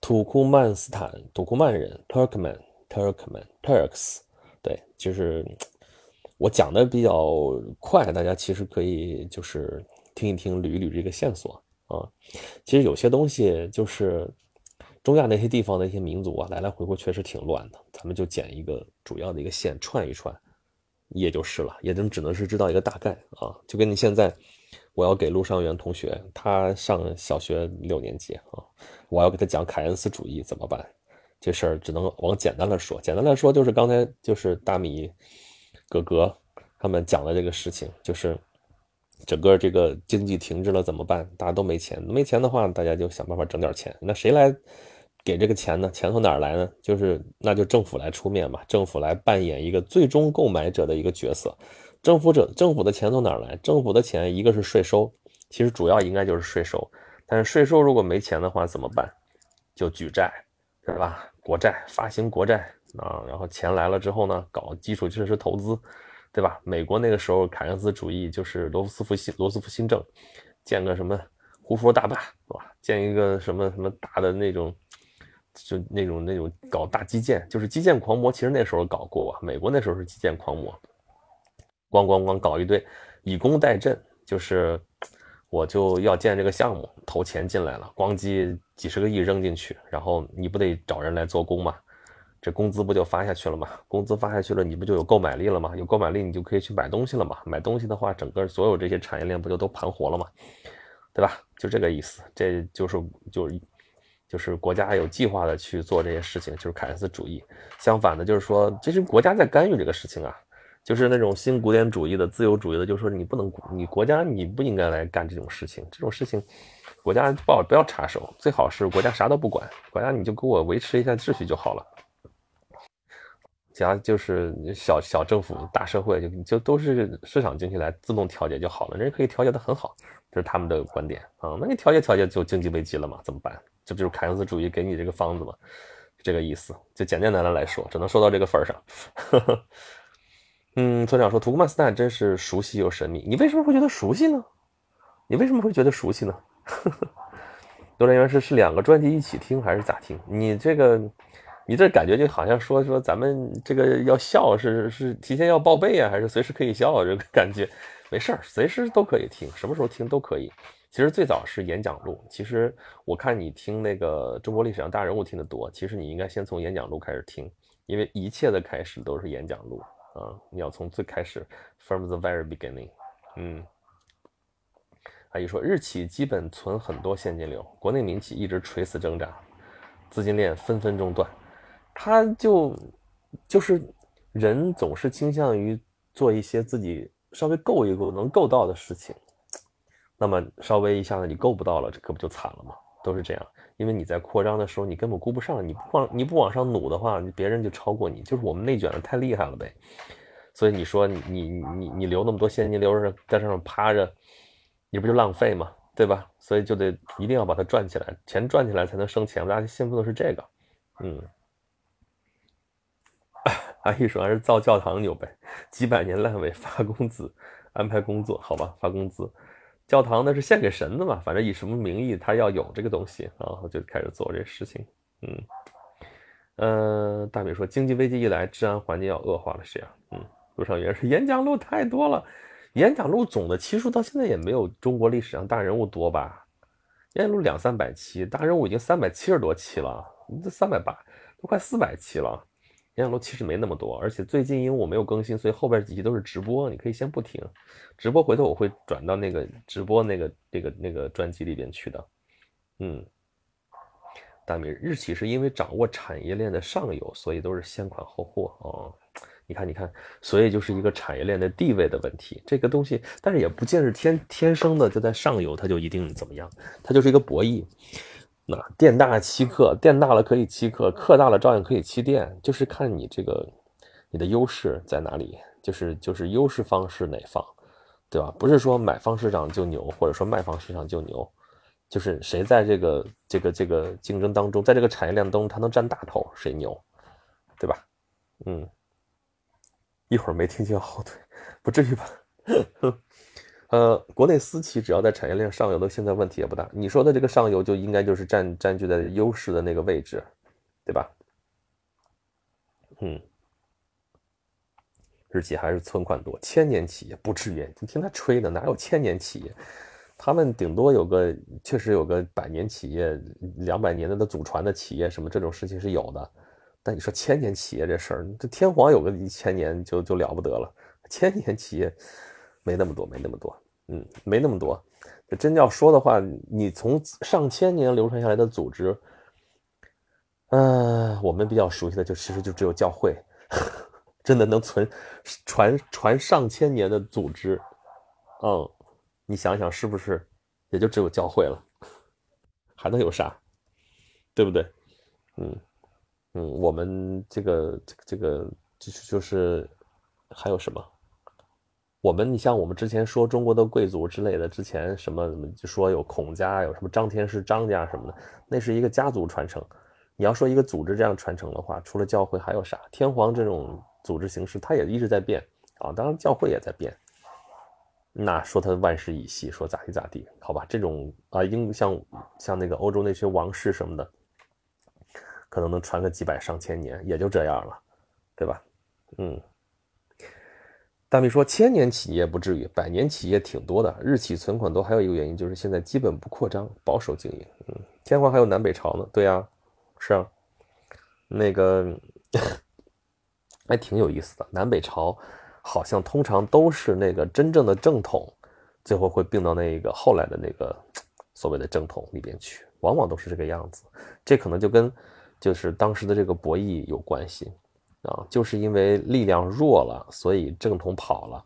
土库曼斯坦，土库曼人，Turkmen，Turkmen，Turks，对，就是 我讲的比较快，大家其实可以就是听一听，捋一捋这个线索啊。其实有些东西就是中亚那些地方的一些民族啊，来来回回确实挺乱的，咱们就剪一个主要的一个线串一串。也就是了，也能只能是知道一个大概啊，就跟你现在，我要给陆上元同学，他上小学六年级啊，我要给他讲凯恩斯主义怎么办？这事儿只能往简单了说，简单来说就是刚才就是大米哥哥他们讲的这个事情，就是整个这个经济停滞了怎么办？大家都没钱，没钱的话，大家就想办法整点钱，那谁来？给这个钱呢？钱从哪儿来呢？就是那就政府来出面嘛，政府来扮演一个最终购买者的一个角色。政府者，政府的钱从哪儿来？政府的钱一个是税收，其实主要应该就是税收。但是税收如果没钱的话怎么办？就举债，对吧？国债发行国债啊，然后钱来了之后呢，搞基础设施投资，对吧？美国那个时候凯恩斯主义就是罗斯福新罗斯福新政，建个什么胡佛大坝，是吧？建一个什么什么大的那种。就那种那种搞大基建，就是基建狂魔。其实那时候搞过啊，美国那时候是基建狂魔，咣咣咣搞一堆，以工代赈，就是我就要建这个项目，投钱进来了，咣叽几十个亿扔进去，然后你不得找人来做工嘛，这工资不就发下去了吗？工资发下去了，你不就有购买力了吗？有购买力，你就可以去买东西了嘛。买东西的话，整个所有这些产业链不就都盘活了吗？对吧？就这个意思。这就是就是就是国家有计划的去做这些事情，就是凯恩斯主义。相反的，就是说这是国家在干预这个事情啊。就是那种新古典主义的、自由主义的，就是说你不能，你国家你不应该来干这种事情。这种事情，国家不好不要插手，最好是国家啥都不管，国家你就给我维持一下秩序就好了。其他就是小小政府、大社会，就就都是市场经济来自动调节就好了，人可以调节的很好，这是他们的观点啊。那你调节调节就经济危机了嘛？怎么办？这不就是凯恩斯主义给你这个方子吗？这个意思，就简简单单来说，只能说到这个份上。嗯，村长说土库曼斯坦真是熟悉又神秘，你为什么会觉得熟悉呢？你为什么会觉得熟悉呢？多人员是是两个专辑一起听还是咋听？你这个。你这感觉就好像说说咱们这个要笑是是提前要报备啊，还是随时可以笑？这个感觉没事儿，随时都可以听，什么时候听都可以。其实最早是演讲录，其实我看你听那个中国历史上大人物听得多，其实你应该先从演讲录开始听，因为一切的开始都是演讲录啊，你要从最开始，from the very beginning。嗯，阿姨说日企基本存很多现金流，国内民企一直垂死挣扎，资金链分分钟断。他就就是人总是倾向于做一些自己稍微够一够能够到的事情，那么稍微一下子你够不到了，这可不就惨了吗？都是这样，因为你在扩张的时候你根本顾不上，你不往你不往上努的话，别人就超过你，就是我们内卷的太厉害了呗。所以你说你你你你留那么多现金流着在上面趴着，你不就浪费吗？对吧？所以就得一定要把它赚起来，钱赚起来才能生钱，大家信奉的是这个，嗯。阿姨说还是造教堂牛呗，几百年烂尾发工资，安排工作，好吧，发工资。教堂那是献给神的嘛，反正以什么名义他要有这个东西，然后就开始做这事情。嗯，呃，大美说经济危机一来，治安环境要恶化了，是呀。嗯，陆上元是演讲录太多了，演讲录总的期数到现在也没有中国历史上大人物多吧？演讲录两三百期，大人物已经三百七十多期了，这三百八都快四百期了。演讲录其实没那么多，而且最近因为我没有更新，所以后边几期都是直播，你可以先不听。直播回头我会转到那个直播那个那个那个专辑里边去的。嗯，大米日企是因为掌握产业链的上游，所以都是先款后货哦。你看，你看，所以就是一个产业链的地位的问题。这个东西，但是也不见是天天生的就在上游，它就一定怎么样，它就是一个博弈。那店大欺客，店大了可以欺客，客大了照样可以欺店，就是看你这个你的优势在哪里，就是就是优势方是哪方，对吧？不是说买方市场就牛，或者说卖方市场就牛，就是谁在这个这个这个竞争当中，在这个产业链当中他能占大头，谁牛，对吧？嗯，一会儿没听清 后腿，不至于吧？呃，国内私企只要在产业链上游的，现在问题也不大。你说的这个上游就应该就是占占据在优势的那个位置，对吧？嗯，日企还是存款多，千年企业不至于。你听他吹的，哪有千年企业？他们顶多有个，确实有个百年企业、两百年的祖传的企业，什么这种事情是有的。但你说千年企业这事儿，这天皇有个一千年就就了不得了，千年企业没那么多，没那么多。嗯，没那么多。这真要说的话，你从上千年流传下来的组织，嗯，我们比较熟悉的就其实就只有教会，真的能存传传上千年的组织，嗯，你想想是不是也就只有教会了？还能有啥？对不对？嗯嗯，我们这个这个这个就是就是还有什么？我们，你像我们之前说中国的贵族之类的，之前什么什么就说有孔家，有什么张天师张家什么的，那是一个家族传承。你要说一个组织这样传承的话，除了教会还有啥？天皇这种组织形式，它也一直在变啊。当然教会也在变。那说他万世以系，说咋地咋地，好吧？这种啊，英像像那个欧洲那些王室什么的，可能能传个几百上千年，也就这样了，对吧？嗯。大米说：“千年企业不至于，百年企业挺多的。日企存款多，还有一个原因就是现在基本不扩张，保守经营。嗯，天皇还有南北朝呢。对呀，是啊。那个 还挺有意思的。南北朝好像通常都是那个真正的正统，最后会并到那个后来的那个所谓的正统里边去，往往都是这个样子。这可能就跟就是当时的这个博弈有关系啊，就是因为力量弱了，所以正统跑了，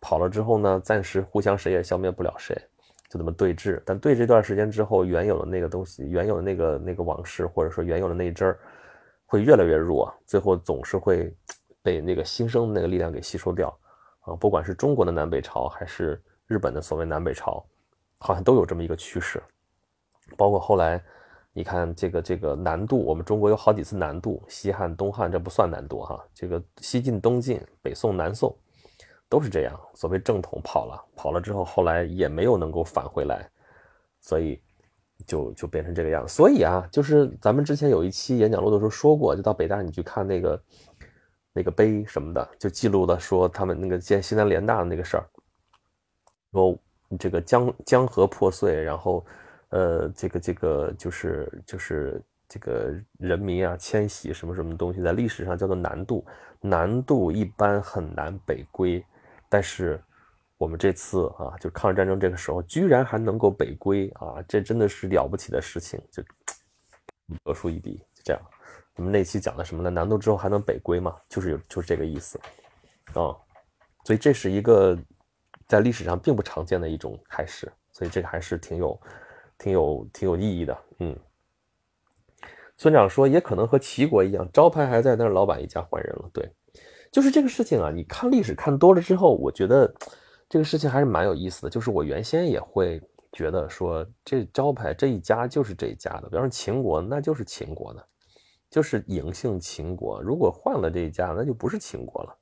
跑了之后呢，暂时互相谁也消灭不了谁，就这么对峙。但对这段时间之后，原有的那个东西，原有的那个那个往事，或者说原有的那一阵儿。会越来越弱，最后总是会被那个新生的那个力量给吸收掉啊！不管是中国的南北朝，还是日本的所谓南北朝，好像都有这么一个趋势。包括后来，你看这个这个南渡，我们中国有好几次南渡，西汉、东汉这不算南渡哈，这个西晋、东晋、北宋、南宋都是这样。所谓正统跑了，跑了之后，后来也没有能够返回来，所以。就就变成这个样，所以啊，就是咱们之前有一期演讲录的时候说过，就到北大你去看那个那个碑什么的，就记录的说他们那个建西南联大的那个事儿，说这个江江河破碎，然后呃，这个这个就是就是这个人民啊迁徙什么什么东西，在历史上叫做南渡，南渡一般很难北归，但是。我们这次啊，就抗日战争这个时候，居然还能够北归啊，这真的是了不起的事情，就得出一笔。就这样，我们那期讲的什么呢？南渡之后还能北归吗？就是有，就是这个意思啊。所以这是一个在历史上并不常见的一种开始，所以这个还是挺有、挺有、挺有意义的。嗯，村长说，也可能和齐国一样，招牌还在，但是老板一家换人了。对，就是这个事情啊。你看历史看多了之后，我觉得。这个事情还是蛮有意思的，就是我原先也会觉得说，这招牌这一家就是这一家的，比方说秦国，那就是秦国的，就是嬴姓秦国。如果换了这一家，那就不是秦国了。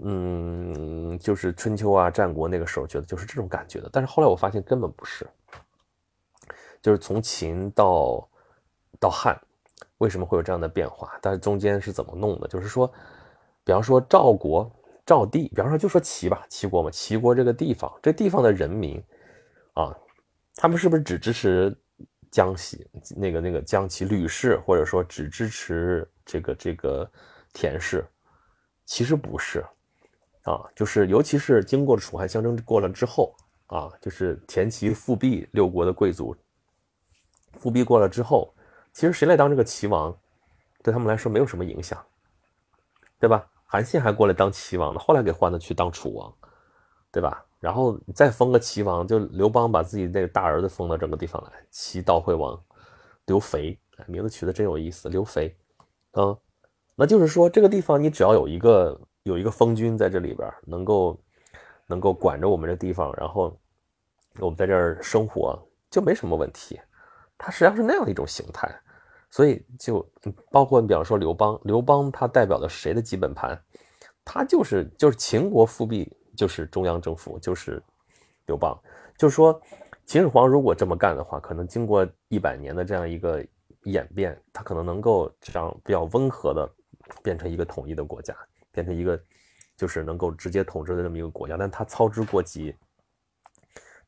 嗯，就是春秋啊、战国那个时候，觉得就是这种感觉的。但是后来我发现根本不是，就是从秦到到汉，为什么会有这样的变化？但是中间是怎么弄的？就是说，比方说赵国。赵地，比方说就说齐吧，齐国嘛，齐国这个地方，这地方的人民，啊，他们是不是只支持江西那个那个江齐吕氏，或者说只支持这个这个田氏？其实不是，啊，就是尤其是经过楚汉相争过了之后，啊，就是田齐复辟六国的贵族复辟过了之后，其实谁来当这个齐王，对他们来说没有什么影响，对吧？韩信还过来当齐王呢，后来给换了去当楚王，对吧？然后再封个齐王，就刘邦把自己那个大儿子封到这个地方来，齐悼惠王刘肥，名字取得真有意思，刘肥，啊，那就是说这个地方你只要有一个有一个封君在这里边，能够能够管着我们这地方，然后我们在这儿生活就没什么问题，它实际上是那样的一种形态。所以就包括你比方说刘邦，刘邦他代表的是谁的基本盘？他就是就是秦国复辟，就是中央政府，就是刘邦。就是说，秦始皇如果这么干的话，可能经过一百年的这样一个演变，他可能能够这样比较温和的变成一个统一的国家，变成一个就是能够直接统治的这么一个国家。但他操之过急。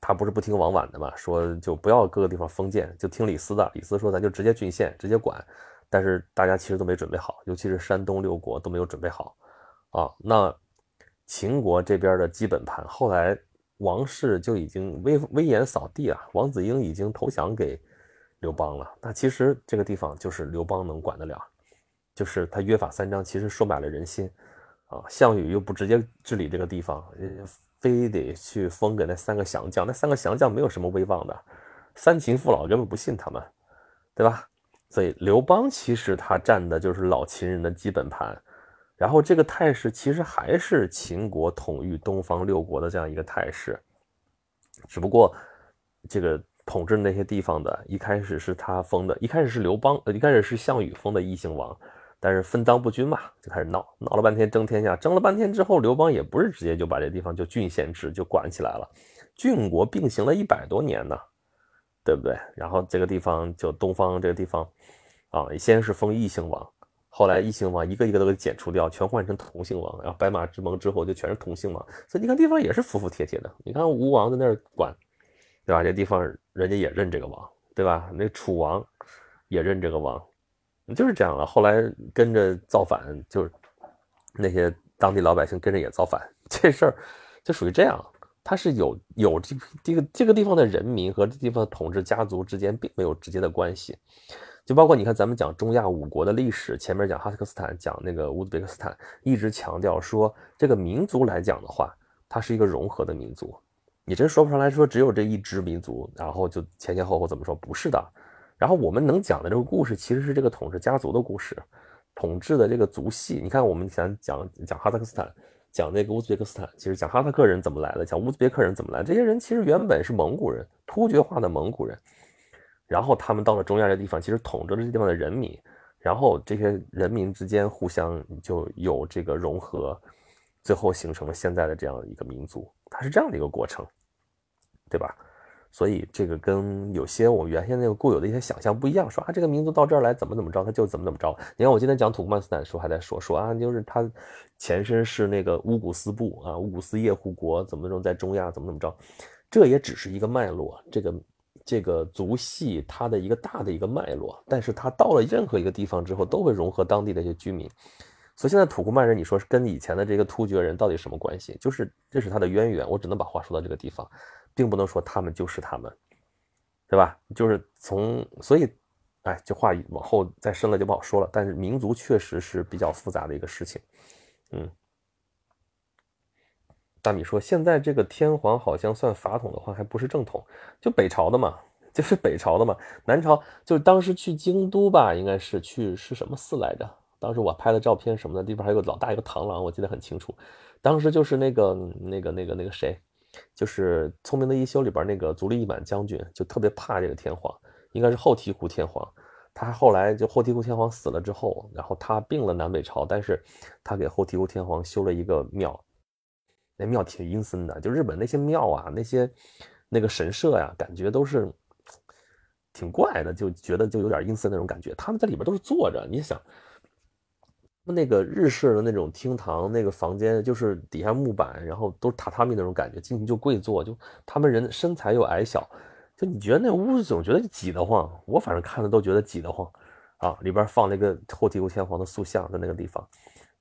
他不是不听王绾的嘛，说就不要各个地方封建，就听李斯的。李斯说咱就直接郡县，直接管。但是大家其实都没准备好，尤其是山东六国都没有准备好啊。那秦国这边的基本盘，后来王室就已经威威严扫地啊，王子婴已经投降给刘邦了。那其实这个地方就是刘邦能管得了，就是他约法三章，其实收买了人心啊。项羽又不直接治理这个地方。非得去封给那三个降将，那三个降将没有什么威望的，三秦父老根本不信他们，对吧？所以刘邦其实他占的就是老秦人的基本盘，然后这个态势其实还是秦国统御东方六国的这样一个态势，只不过这个统治那些地方的，一开始是他封的，一开始是刘邦，呃，一开始是项羽封的异姓王。但是分赃不均嘛，就开始闹，闹了半天争天下，争了半天之后，刘邦也不是直接就把这地方就郡县制就管起来了，郡国并行了一百多年呢，对不对？然后这个地方就东方这个地方，啊，先是封异姓王，后来异姓王一个一个都给剪除掉，全换成同姓王，然后白马之盟之后就全是同姓王，所以你看地方也是服服帖帖的。你看吴王在那儿管，对吧？这地方人家也认这个王，对吧？那楚王也认这个王。就是这样了。后来跟着造反，就是那些当地老百姓跟着也造反，这事儿就属于这样。它是有有这这个这个地方的人民和这地方的统治家族之间并没有直接的关系。就包括你看，咱们讲中亚五国的历史，前面讲哈萨克斯坦，讲那个乌兹别克斯坦，一直强调说这个民族来讲的话，它是一个融合的民族。你真说不上来说只有这一支民族，然后就前前后后怎么说？不是的。然后我们能讲的这个故事，其实是这个统治家族的故事，统治的这个族系。你看，我们想讲讲哈萨克斯坦，讲那个乌兹别克斯坦，其实讲哈萨克人怎么来的，讲乌兹别克人怎么来，这些人其实原本是蒙古人，突厥化的蒙古人。然后他们到了中亚这地方，其实统治了这地方的人民，然后这些人民之间互相就有这个融合，最后形成了现在的这样一个民族，它是这样的一个过程，对吧？所以这个跟有些我原先那个固有的一些想象不一样，说啊这个民族到这儿来怎么怎么着，他就怎么怎么着。你看我今天讲土库曼斯坦的时候还在说说啊，就是他前身是那个乌古斯部啊，乌古斯叶护国怎么着在中亚怎么怎么着，这也只是一个脉络，这个。这个族系它的一个大的一个脉络，但是它到了任何一个地方之后，都会融合当地的一些居民。所以现在土库曼人，你说是跟以前的这个突厥人到底什么关系？就是这是他的渊源。我只能把话说到这个地方，并不能说他们就是他们，对吧？就是从所以，哎，这话往后再深了就不好说了。但是民族确实是比较复杂的一个事情，嗯。大米说：“现在这个天皇好像算法统的话，还不是正统，就北朝的嘛，就是北朝的嘛。南朝就是当时去京都吧，应该是去是什么寺来着？当时我拍的照片什么的，地方还有个老大一个螳螂，我记得很清楚。当时就是那个那个那个那个谁，就是《聪明的一休》里边那个足利义满将军，就特别怕这个天皇，应该是后醍醐天皇。他后来就后醍醐天皇死了之后，然后他并了南北朝，但是他给后醍醐天皇修了一个庙。”那庙挺阴森的，就日本那些庙啊，那些那个神社呀，感觉都是挺怪的，就觉得就有点阴森那种感觉。他们在里边都是坐着，你想，那个日式的那种厅堂，那个房间就是底下木板，然后都是榻榻米那种感觉，进去就跪坐，就他们人身材又矮小，就你觉得那屋子总觉得挤得慌。我反正看的都觉得挤得慌啊，里边放了一个后醍醐天皇的塑像在那个地方，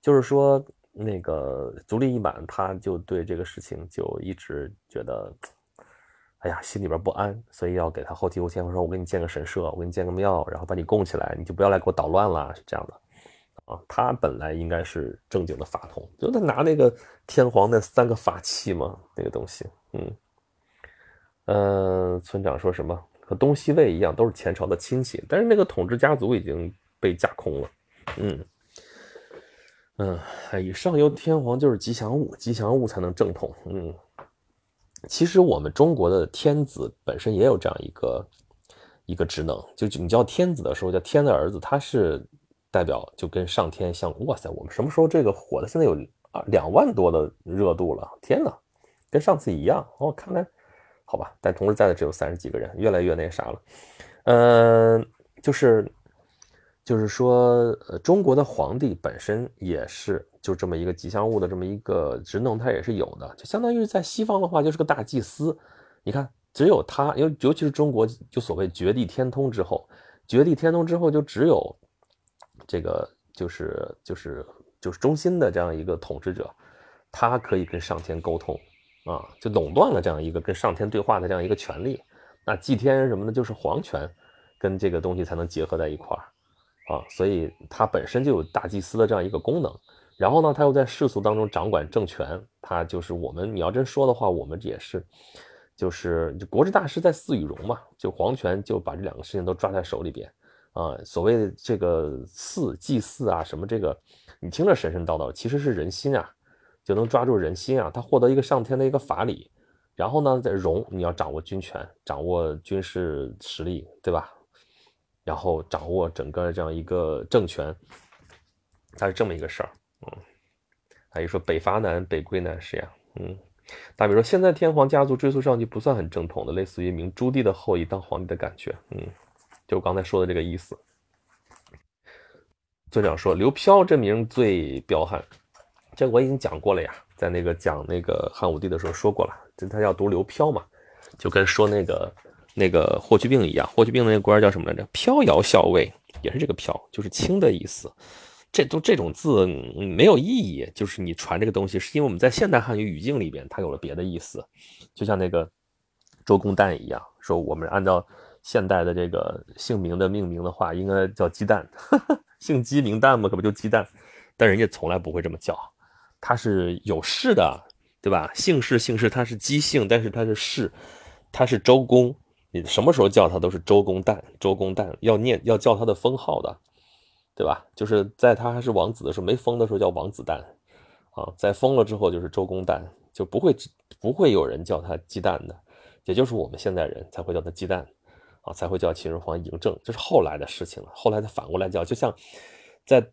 就是说。那个足利义满，他就对这个事情就一直觉得，哎呀，心里边不安，所以要给他后醍醐天皇说：“我给你建个神社，我给你建个庙，然后把你供起来，你就不要来给我捣乱了。”是这样的啊。他本来应该是正经的法统，就他拿那个天皇那三个法器嘛，那个东西，嗯，呃，村长说什么和东西魏一样，都是前朝的亲戚，但是那个统治家族已经被架空了，嗯。嗯，以上游天皇就是吉祥物，吉祥物才能正统。嗯，其实我们中国的天子本身也有这样一个一个职能，就你叫天子的时候，叫天的儿子，他是代表就跟上天相。哇塞，我们什么时候这个火的？现在有二两万多的热度了，天哪，跟上次一样哦。看来好吧，但同时在的只有三十几个人，越来越那啥了。嗯，就是。就是说，中国的皇帝本身也是就这么一个吉祥物的这么一个职能，他也是有的。就相当于在西方的话，就是个大祭司。你看，只有他，尤尤其是中国，就所谓绝地天通之后，绝地天通之后，就只有这个，就是就是就是中心的这样一个统治者，他可以跟上天沟通啊，就垄断了这样一个跟上天对话的这样一个权利。那祭天什么的，就是皇权跟这个东西才能结合在一块儿。啊，所以他本身就有大祭司的这样一个功能，然后呢，他又在世俗当中掌管政权，他就是我们，你要真说的话，我们也是，就是国之大事在祀与戎嘛，就皇权就把这两个事情都抓在手里边，啊，所谓的这个祀祭祀啊，什么这个，你听着神神叨叨，其实是人心啊，就能抓住人心啊，他获得一个上天的一个法理，然后呢，在戎你要掌握军权，掌握军事实力，对吧？然后掌握整个这样一个政权，它是这么一个事儿，嗯，还有说北伐南，北归南是呀，嗯，打比如说现在天皇家族追溯上去不算很正统的，类似于明朱棣的后裔当皇帝的感觉，嗯，就刚才说的这个意思。村长说刘飘这名最彪悍，这我已经讲过了呀，在那个讲那个汉武帝的时候说过了，就他要读刘飘嘛，就跟说那个。那个霍去病一样，霍去病的那个官叫什么来着？飘摇校尉，也是这个飘，就是轻的意思。这都这种字没有意义，就是你传这个东西，是因为我们在现代汉语语境里边，它有了别的意思。就像那个周公旦一样，说我们按照现代的这个姓名的命名的话，应该叫鸡蛋，姓鸡名蛋嘛，可不就鸡蛋？但人家从来不会这么叫，他是有氏的，对吧？姓氏姓氏，他是姬姓，但是他是氏，他是周公，你什么时候叫他都是周公旦，周公旦要念要叫他的封号的。对吧？就是在他还是王子的时候，没封的时候叫王子旦，啊，在封了之后就是周公旦，就不会不会有人叫他鸡蛋的，也就是我们现代人才会叫他鸡蛋，啊，才会叫秦始皇嬴政，这是后来的事情了。后来他反过来叫，就像在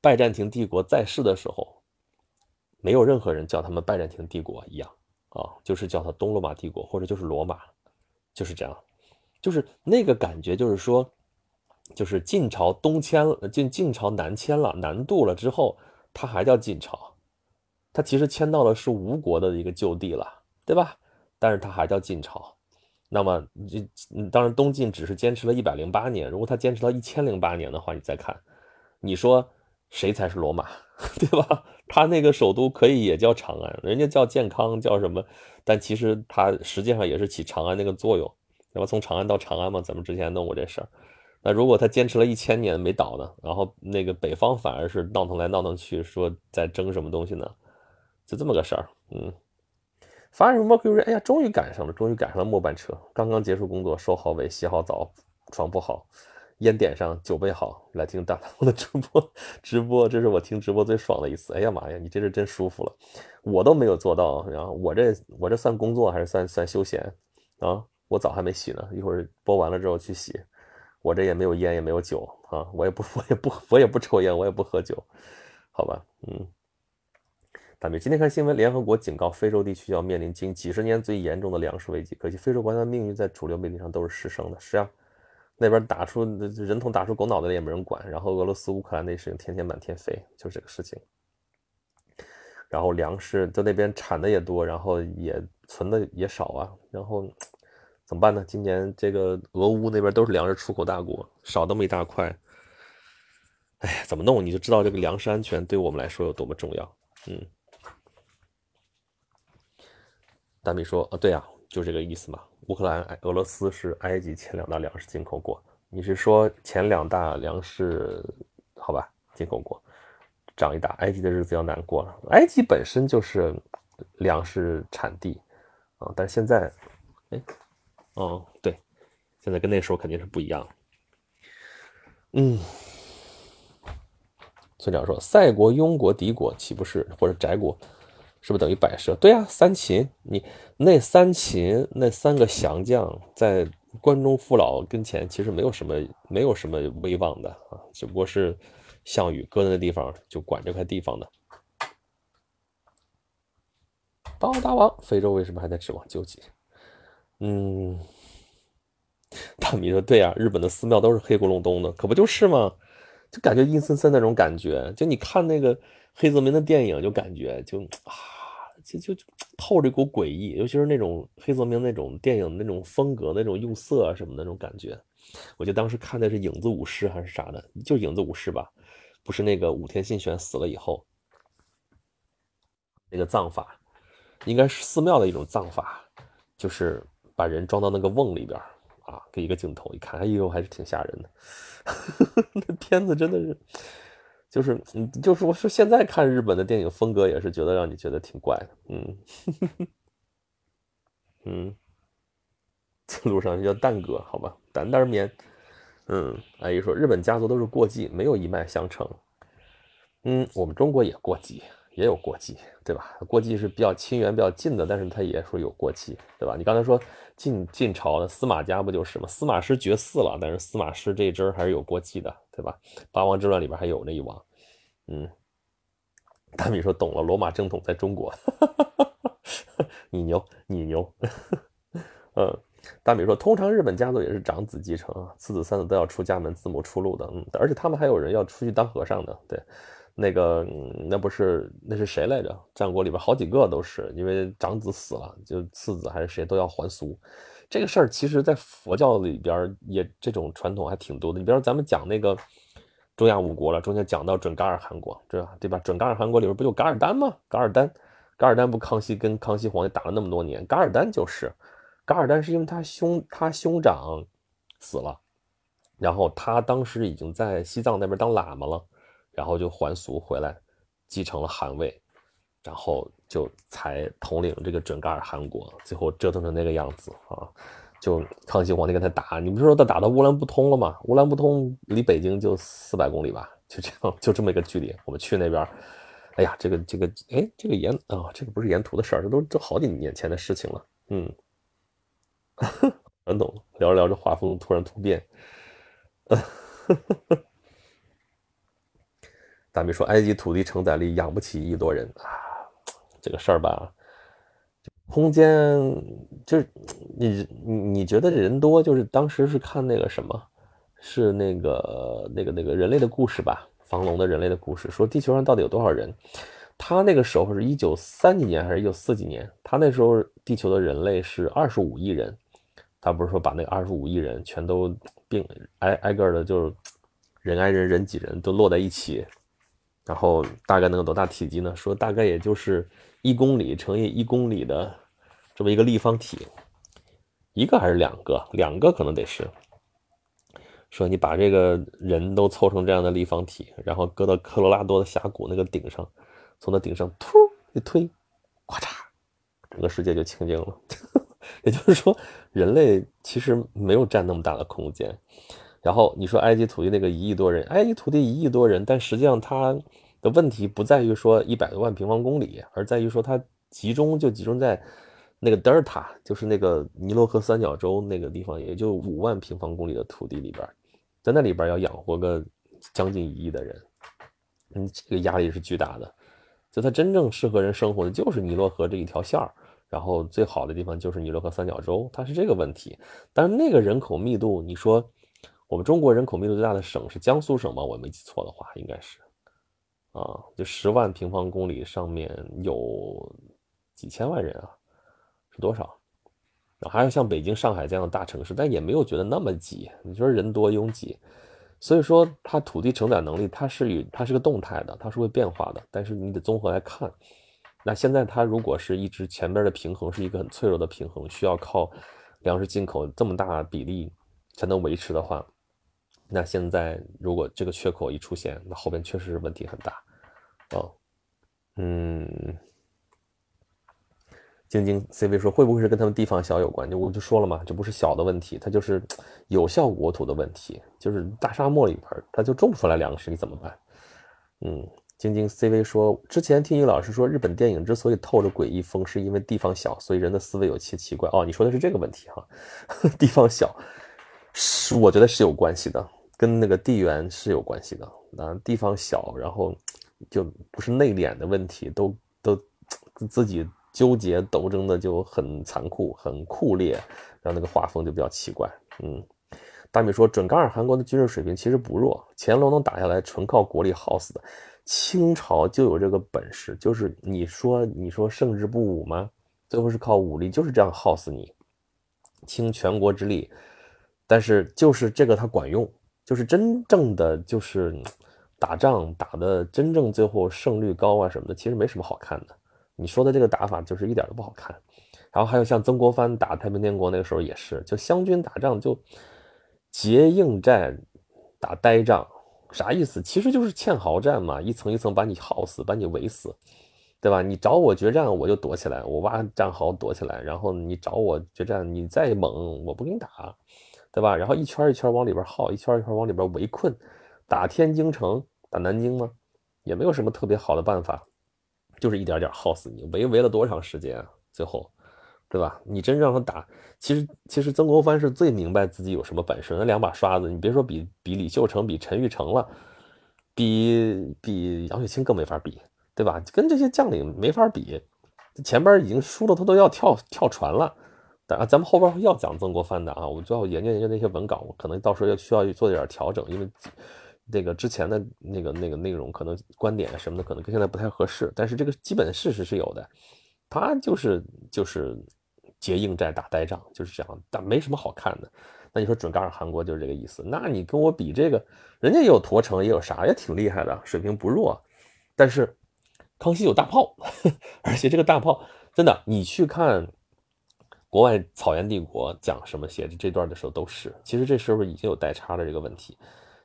拜占庭帝国在世的时候，没有任何人叫他们拜占庭帝国一样，啊，就是叫他东罗马帝国或者就是罗马，就是这样，就是那个感觉，就是说。就是晋朝东迁了，晋晋朝南迁了，南渡了之后，他还叫晋朝，他其实迁到了是吴国的一个旧地了，对吧？但是他还叫晋朝。那么，这当然东晋只是坚持了一百零八年，如果他坚持到一千零八年的话，你再看，你说谁才是罗马，对吧？他那个首都可以也叫长安，人家叫健康，叫什么？但其实他实际上也是起长安那个作用，对吧？从长安到长安嘛，咱们之前弄过这事儿。那如果他坚持了一千年没倒呢？然后那个北方反而是闹腾来闹腾去，说在争什么东西呢？就这么个事儿。嗯，发现 Mercury，哎呀，终于赶上了，终于赶上了末班车。刚刚结束工作，收好尾，洗好澡，床铺好，烟点上，酒备好，来听大头的直播。直播，这是我听直播最爽的一次。哎呀妈呀，你这是真舒服了，我都没有做到。然后我这我这算工作还是算算休闲啊？我澡还没洗呢，一会儿播完了之后去洗。我这也没有烟，也没有酒啊，我也不，我也不，我也不抽烟，我也不喝酒，好吧，嗯。今天看新闻，联合国警告非洲地区要面临近几十年最严重的粮食危机。可惜非洲国家的命运在主流媒体上都是失声的。是啊，那边打出人头打出狗脑袋也没人管，然后俄罗斯乌克兰那事情天天满天飞，就是这个事情。然后粮食在那边产的也多，然后也存的也少啊，然后。怎么办呢？今年这个俄乌那边都是粮食出口大国，少那么一大块。哎，怎么弄？你就知道这个粮食安全对我们来说有多么重要。嗯，大米说：“啊，对啊，就这个意思嘛。乌克兰、俄罗斯是埃及前两大粮食进口国。你是说前两大粮食？好吧，进口国涨一大，埃及的日子要难过了。埃及本身就是粮食产地啊，但现在，哎。”哦，对，现在跟那时候肯定是不一样。嗯，村长说：“赛国、庸国、敌国岂不是或者宅国，是不是等于摆设？”对呀，三秦，你那三秦那三个降将在关中父老跟前，其实没有什么没有什么威望的啊，只不过是项羽搁在那地方就管这块地方的。包大王，非洲为什么还在指望救济？嗯，大米说对呀，日本的寺庙都是黑咕隆咚的，可不就是吗？就感觉阴森森那种感觉，就你看那个黑泽明的电影，就感觉就啊，就就透着一股诡异，尤其是那种黑泽明那种电影那种风格、那种用色啊什么的那种感觉。我记得当时看的是《影子武士》还是啥的，就《影子武士》吧，不是那个武田信玄死了以后那个葬法，应该是寺庙的一种葬法，就是。把人装到那个瓮里边啊，给一个镜头一看，哎呦，还是挺吓人的。那片子真的是，就是，就是我说现在看日本的电影风格也是觉得让你觉得挺怪的，嗯 嗯。路上就叫蛋哥，好吧，担担面。嗯，阿姨说日本家族都是过继，没有一脉相承。嗯，我们中国也过继。也有过继，对吧？过继是比较亲缘、比较近的，但是他也说有过继，对吧？你刚才说晋晋朝的司马家不就是吗？司马师绝嗣了，但是司马师这一支还是有过继的，对吧？八王之乱里边还有那一王。嗯，大米说懂了，罗马正统在中国，你牛，你牛。嗯，大米说通常日本家族也是长子继承啊，次子三子都要出家门，字母出路的。嗯，而且他们还有人要出去当和尚的，对。那个那不是那是谁来着？战国里边好几个都是因为长子死了，就次子还是谁都要还俗。这个事儿其实，在佛教里边也这种传统还挺多的。你比如说，咱们讲那个中亚五国了，中间讲到准噶尔汗国，这？对吧？准噶尔汗国里边不就噶尔丹吗？噶尔丹，噶尔丹不康熙跟康熙皇帝打了那么多年，噶尔丹就是，噶尔丹是因为他兄他兄长死了，然后他当时已经在西藏那边当喇嘛了，然后就还俗回来，继承了汗位，然后。就才统领这个准噶尔汗国，最后折腾成那个样子啊！就康熙皇帝跟他打，你不是说他打到乌兰布通了吗？乌兰布通离北京就四百公里吧，就这样，就这么一个距离。我们去那边，哎呀，这个这个，哎，这个沿啊，这个不是沿途的事儿，这都这好几年前的事情了。嗯，很懂。聊着聊着，画风突然突变。呵呵呵大米说，埃及土地承载力养不起一亿多人啊。这个事儿吧，空间就是你你你觉得人多，就是当时是看那个什么，是那个那个那个人类的故事吧，房龙的人类的故事，说地球上到底有多少人？他那个时候是一九三几年还是一九四几年？他那时候地球的人类是二十五亿人，他不是说把那个二十五亿人全都并挨挨个的，就是人挨人人挤人都落在一起，然后大概能有多大体积呢？说大概也就是。一公里乘以一公里的这么一个立方体，一个还是两个？两个可能得是。说你把这个人都凑成这样的立方体，然后搁到科罗拉多的峡谷那个顶上，从那顶上突一推，咔嚓，整个世界就清净了。也就是说，人类其实没有占那么大的空间。然后你说埃及土地那个一亿多人，埃及土地一亿多人，但实际上它。的问题不在于说一百多万平方公里，而在于说它集中就集中在那个德尔塔，就是那个尼罗河三角洲那个地方，也就五万平方公里的土地里边，在那里边要养活个将近一亿的人，嗯，这个压力是巨大的。就它真正适合人生活的就是尼罗河这一条线儿，然后最好的地方就是尼罗河三角洲，它是这个问题。但是那个人口密度，你说我们中国人口密度最大的省是江苏省吗？我没记错的话，应该是。啊，就十万平方公里上面有几千万人啊，是多少？还有像北京、上海这样的大城市，但也没有觉得那么挤。你说人多拥挤，所以说它土地承载能力它是与它是个动态的，它是会变化的。但是你得综合来看。那现在它如果是一直前边的平衡是一个很脆弱的平衡，需要靠粮食进口这么大比例才能维持的话。那现在如果这个缺口一出现，那后边确实是问题很大，哦，嗯，晶晶 CV 说会不会是跟他们地方小有关？就我就说了嘛，这不是小的问题，它就是有效国土的问题，就是大沙漠里边它就种不出来粮食，你怎么办？嗯，晶晶 CV 说之前听一个老师说，日本电影之所以透着诡异风，是因为地方小，所以人的思维有些奇怪。哦，你说的是这个问题哈，地方小是我觉得是有关系的。跟那个地缘是有关系的，啊，地方小，然后就不是内敛的问题，都都自己纠结斗争的就很残酷、很酷烈，然后那个画风就比较奇怪。嗯，大米说，准噶尔汗国的军事水平其实不弱，乾隆能打下来纯靠国力耗死的，清朝就有这个本事，就是你说你说胜之不武吗？最后是靠武力，就是这样耗死你，倾全国之力，但是就是这个它管用。就是真正的就是打仗打的真正最后胜率高啊什么的，其实没什么好看的。你说的这个打法就是一点都不好看。然后还有像曾国藩打太平天国那个时候也是，就湘军打仗就结硬战打呆仗，啥意思？其实就是堑壕战嘛，一层一层把你耗死，把你围死，对吧？你找我决战，我就躲起来，我挖战壕躲起来，然后你找我决战，你再猛，我不跟你打。对吧？然后一圈一圈往里边耗，一圈一圈往里边围困，打天津城，打南京吗？也没有什么特别好的办法，就是一点点耗死你。围围了多长时间啊？最后，对吧？你真让他打，其实其实曾国藩是最明白自己有什么本事。那两把刷子，你别说比比李秀成、比陈玉成了，比比杨雪清更没法比，对吧？跟这些将领没法比，前边已经输了，他都要跳跳船了。啊，咱们后边要讲曾国藩的啊，我就要研究研究那些文稿，我可能到时候要需要做点调整，因为那个之前的那个那个内容可能观点什么的可能跟现在不太合适，但是这个基本事实是有的，他就是就是结硬战打呆仗，就是这样，但没什么好看的。那你说准噶尔汗国就是这个意思？那你跟我比这个，人家也有驼城，也有啥，也挺厉害的，水平不弱。但是康熙有大炮，而且这个大炮真的，你去看国外草原帝国讲什么写这段的时候都是，其实这时候已经有代差的这个问题。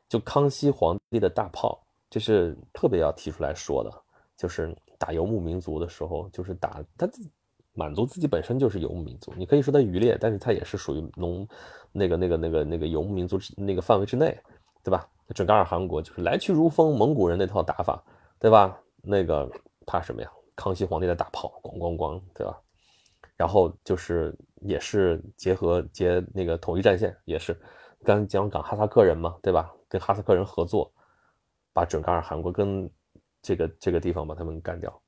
就康熙皇帝的大炮，这是特别要提出来说的，就是打游牧民族的时候，就是打他。满族自己本身就是游牧民族，你可以说他渔猎，但是他也是属于农，那个、那个、那个、那个游牧民族那个范围之内，对吧？准噶尔汗国就是来去如风，蒙古人那套打法，对吧？那个怕什么呀？康熙皇帝的大炮，咣咣咣，对吧？然后就是也是结合结那个统一战线，也是刚讲讲哈萨克人嘛，对吧？跟哈萨克人合作，把准噶尔汗国跟这个这个地方把他们干掉。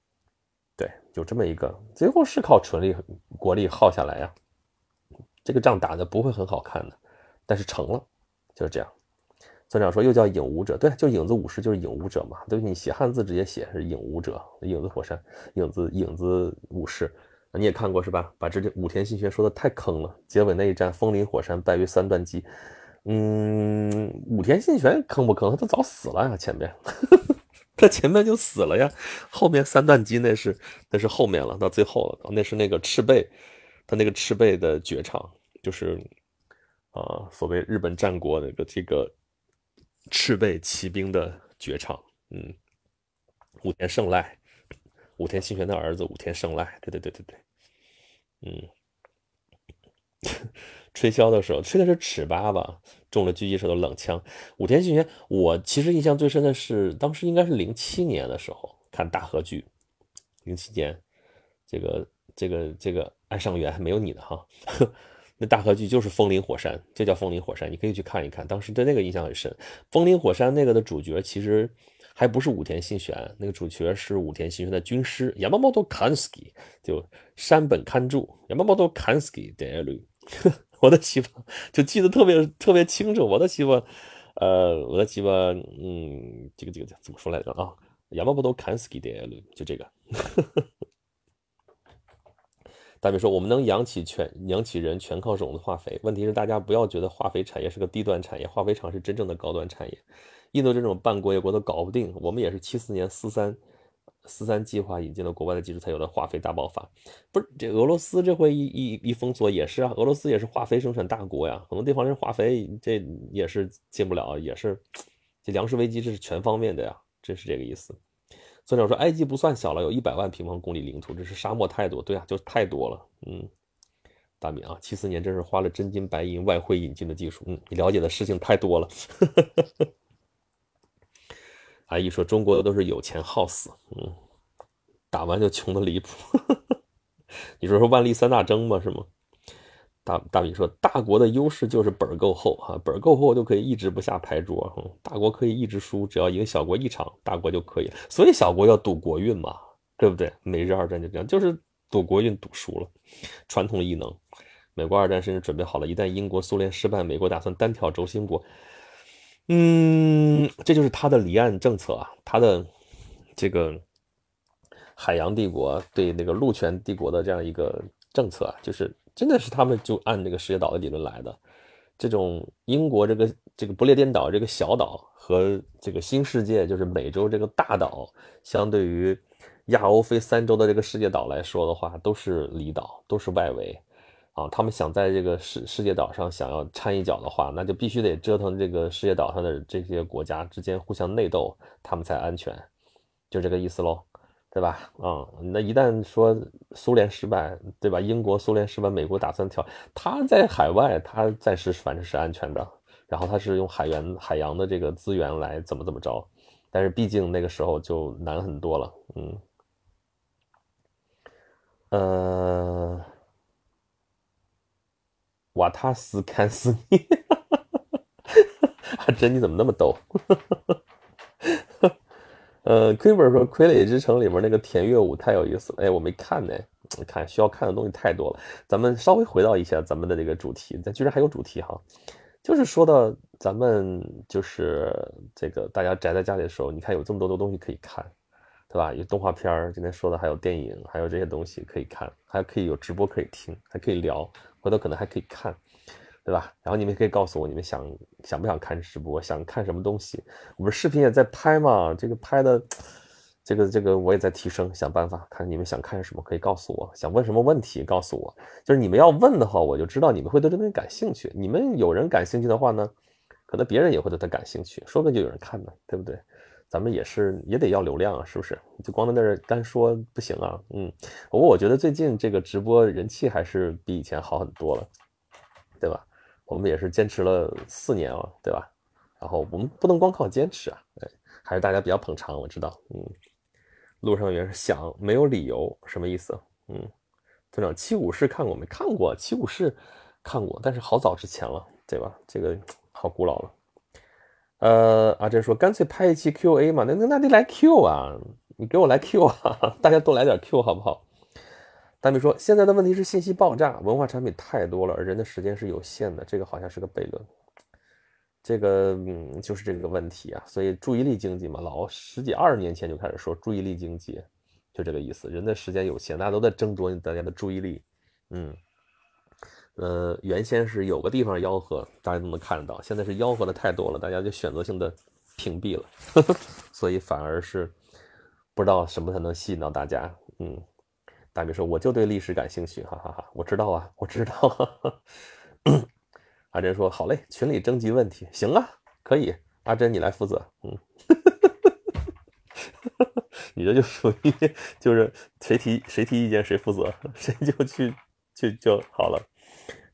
对，有这么一个，最后是靠纯力国力耗下来呀。这个仗打的不会很好看的，但是成了，就是这样。村长说又叫影武者，对，就影子武士就是影武者嘛。对，你写汉字直接写是影武者，影子火山，影子影子武士，你也看过是吧？把这武田信玄说的太坑了，结尾那一战风林火山败于三段击。嗯，武田信玄坑不坑？他早死了呀，前面。他前面就死了呀，后面三段击那是那是后面了，到最后了，那是那个赤背，他那个赤背的绝唱，就是啊，所谓日本战国那个这个赤背骑兵的绝唱，嗯，武田胜赖，武田信玄的儿子武田胜赖，对对对对对，嗯。吹箫的时候，吹的是尺八吧，中了狙击手的冷枪。武田信玄，我其实印象最深的是，当时应该是零七年的时候看大河剧，零七年，这个这个这个爱上元还没有你呢哈，那大河剧就是风林火山，就叫风林火山，你可以去看一看，当时对那个印象很深。风林火山那个的主角其实还不是武田信玄，那个主角是武田信玄的军师 Yamamoto Kan'ki，就山本勘助 Yamamoto Kansuki 的儿 我的希望就记得特别特别清楚。我的希望，呃，我的希望，嗯，这个这个怎么说来着啊？亚麻不都砍死给的，就这个。大明说，我们能养起全养起人全靠种子化肥。问题是大家不要觉得化肥产业是个低端产业，化肥厂是真正的高端产业。印度这种半工业国都搞不定，我们也是七四年四三。四三计划引进了国外的技术，才有了化肥大爆发。不是这俄罗斯这回一一一封锁也是啊，俄罗斯也是化肥生产大国呀，很多地方这化肥这也是进不了，也是这粮食危机这是全方面的呀，真是这个意思。村长说埃及不算小了，有一百万平方公里领土，这是沙漠太多，对啊，就太多了。嗯，大米啊，七四年真是花了真金白银外汇引进的技术，嗯，你了解的事情太多了。阿姨说：“中国都是有钱好死，嗯，打完就穷的离谱。你说说万历三大征吗？是吗？”大大米说：“大国的优势就是本儿够厚啊，本儿够厚就可以一直不下牌桌。大国可以一直输，只要赢小国一场，大国就可以。所以小国要赌国运嘛，对不对？美日二战就这样，就是赌国运赌输了。传统异能，美国二战甚至准备好了，一旦英国、苏联失败，美国打算单挑轴心国。”嗯，这就是他的离岸政策啊，他的这个海洋帝国对那个陆权帝国的这样一个政策啊，就是真的是他们就按这个世界岛的理论来的。这种英国这个这个不列颠岛这个小岛和这个新世界就是美洲这个大岛，相对于亚欧非三洲的这个世界岛来说的话，都是离岛，都是外围。啊，他们想在这个世世界岛上想要掺一脚的话，那就必须得折腾这个世界岛上的这些国家之间互相内斗，他们才安全，就这个意思喽，对吧？啊，那一旦说苏联失败，对吧？英国、苏联失败，美国打算跳，他在海外，他暂时反正是安全的，然后他是用海员、海洋的这个资源来怎么怎么着，但是毕竟那个时候就难很多了，嗯，呃。瓦塔斯看死你！阿珍，你怎么那么逗？呃，Quiver 说《傀儡之城》里面那个田乐舞太有意思了。哎，我没看呢，看需要看的东西太多了。咱们稍微回到一下咱们的这个主题，咱居然还有主题哈，就是说到咱们就是这个大家宅在家里的时候，你看有这么多的东西可以看，对吧？有动画片儿，今天说的还有电影，还有这些东西可以看，还可以有直播可以听，还可以聊，回头可能还可以看，对吧？然后你们可以告诉我，你们想想不想看直播，想看什么东西？我们视频也在拍嘛，这个拍的，这个这个我也在提升，想办法看你们想看什么，可以告诉我，想问什么问题告诉我，就是你们要问的话，我就知道你们会对这东西感兴趣。你们有人感兴趣的话呢，可能别人也会对他感兴趣，说不定就有人看呢，对不对？咱们也是也得要流量啊，是不是？就光在那儿干说不行啊。嗯，不过我觉得最近这个直播人气还是比以前好很多了，对吧？我们也是坚持了四年了，对吧？然后我们不能光靠坚持啊，哎，还是大家比较捧场，我知道。嗯，路上也是想没有理由，什么意思？嗯，村长七武士看过没？看过七武士，看过，但是好早之前了，对吧？这个好古老了。呃，阿珍说干脆拍一期 Q A 嘛，那那那得来 Q 啊，你给我来 Q 啊，大家都来点 Q 好不好？大米说现在的问题是信息爆炸，文化产品太多了，人的时间是有限的，这个好像是个悖论，这个嗯就是这个问题啊，所以注意力经济嘛，老十几二十年前就开始说注意力经济，就这个意思，人的时间有限，大家都在争夺大家的注意力，嗯。呃，原先是有个地方吆喝，大家都能看得到，现在是吆喝的太多了，大家就选择性的屏蔽了，呵 呵所以反而是不知道什么才能吸引到大家。嗯，大米说我就对历史感兴趣，哈哈哈，我知道啊，我知道。阿珍说好嘞，群里征集问题，行啊，可以，阿珍你来负责。嗯，你这就属于 就是谁提谁提意见谁负责，谁就去去就好了。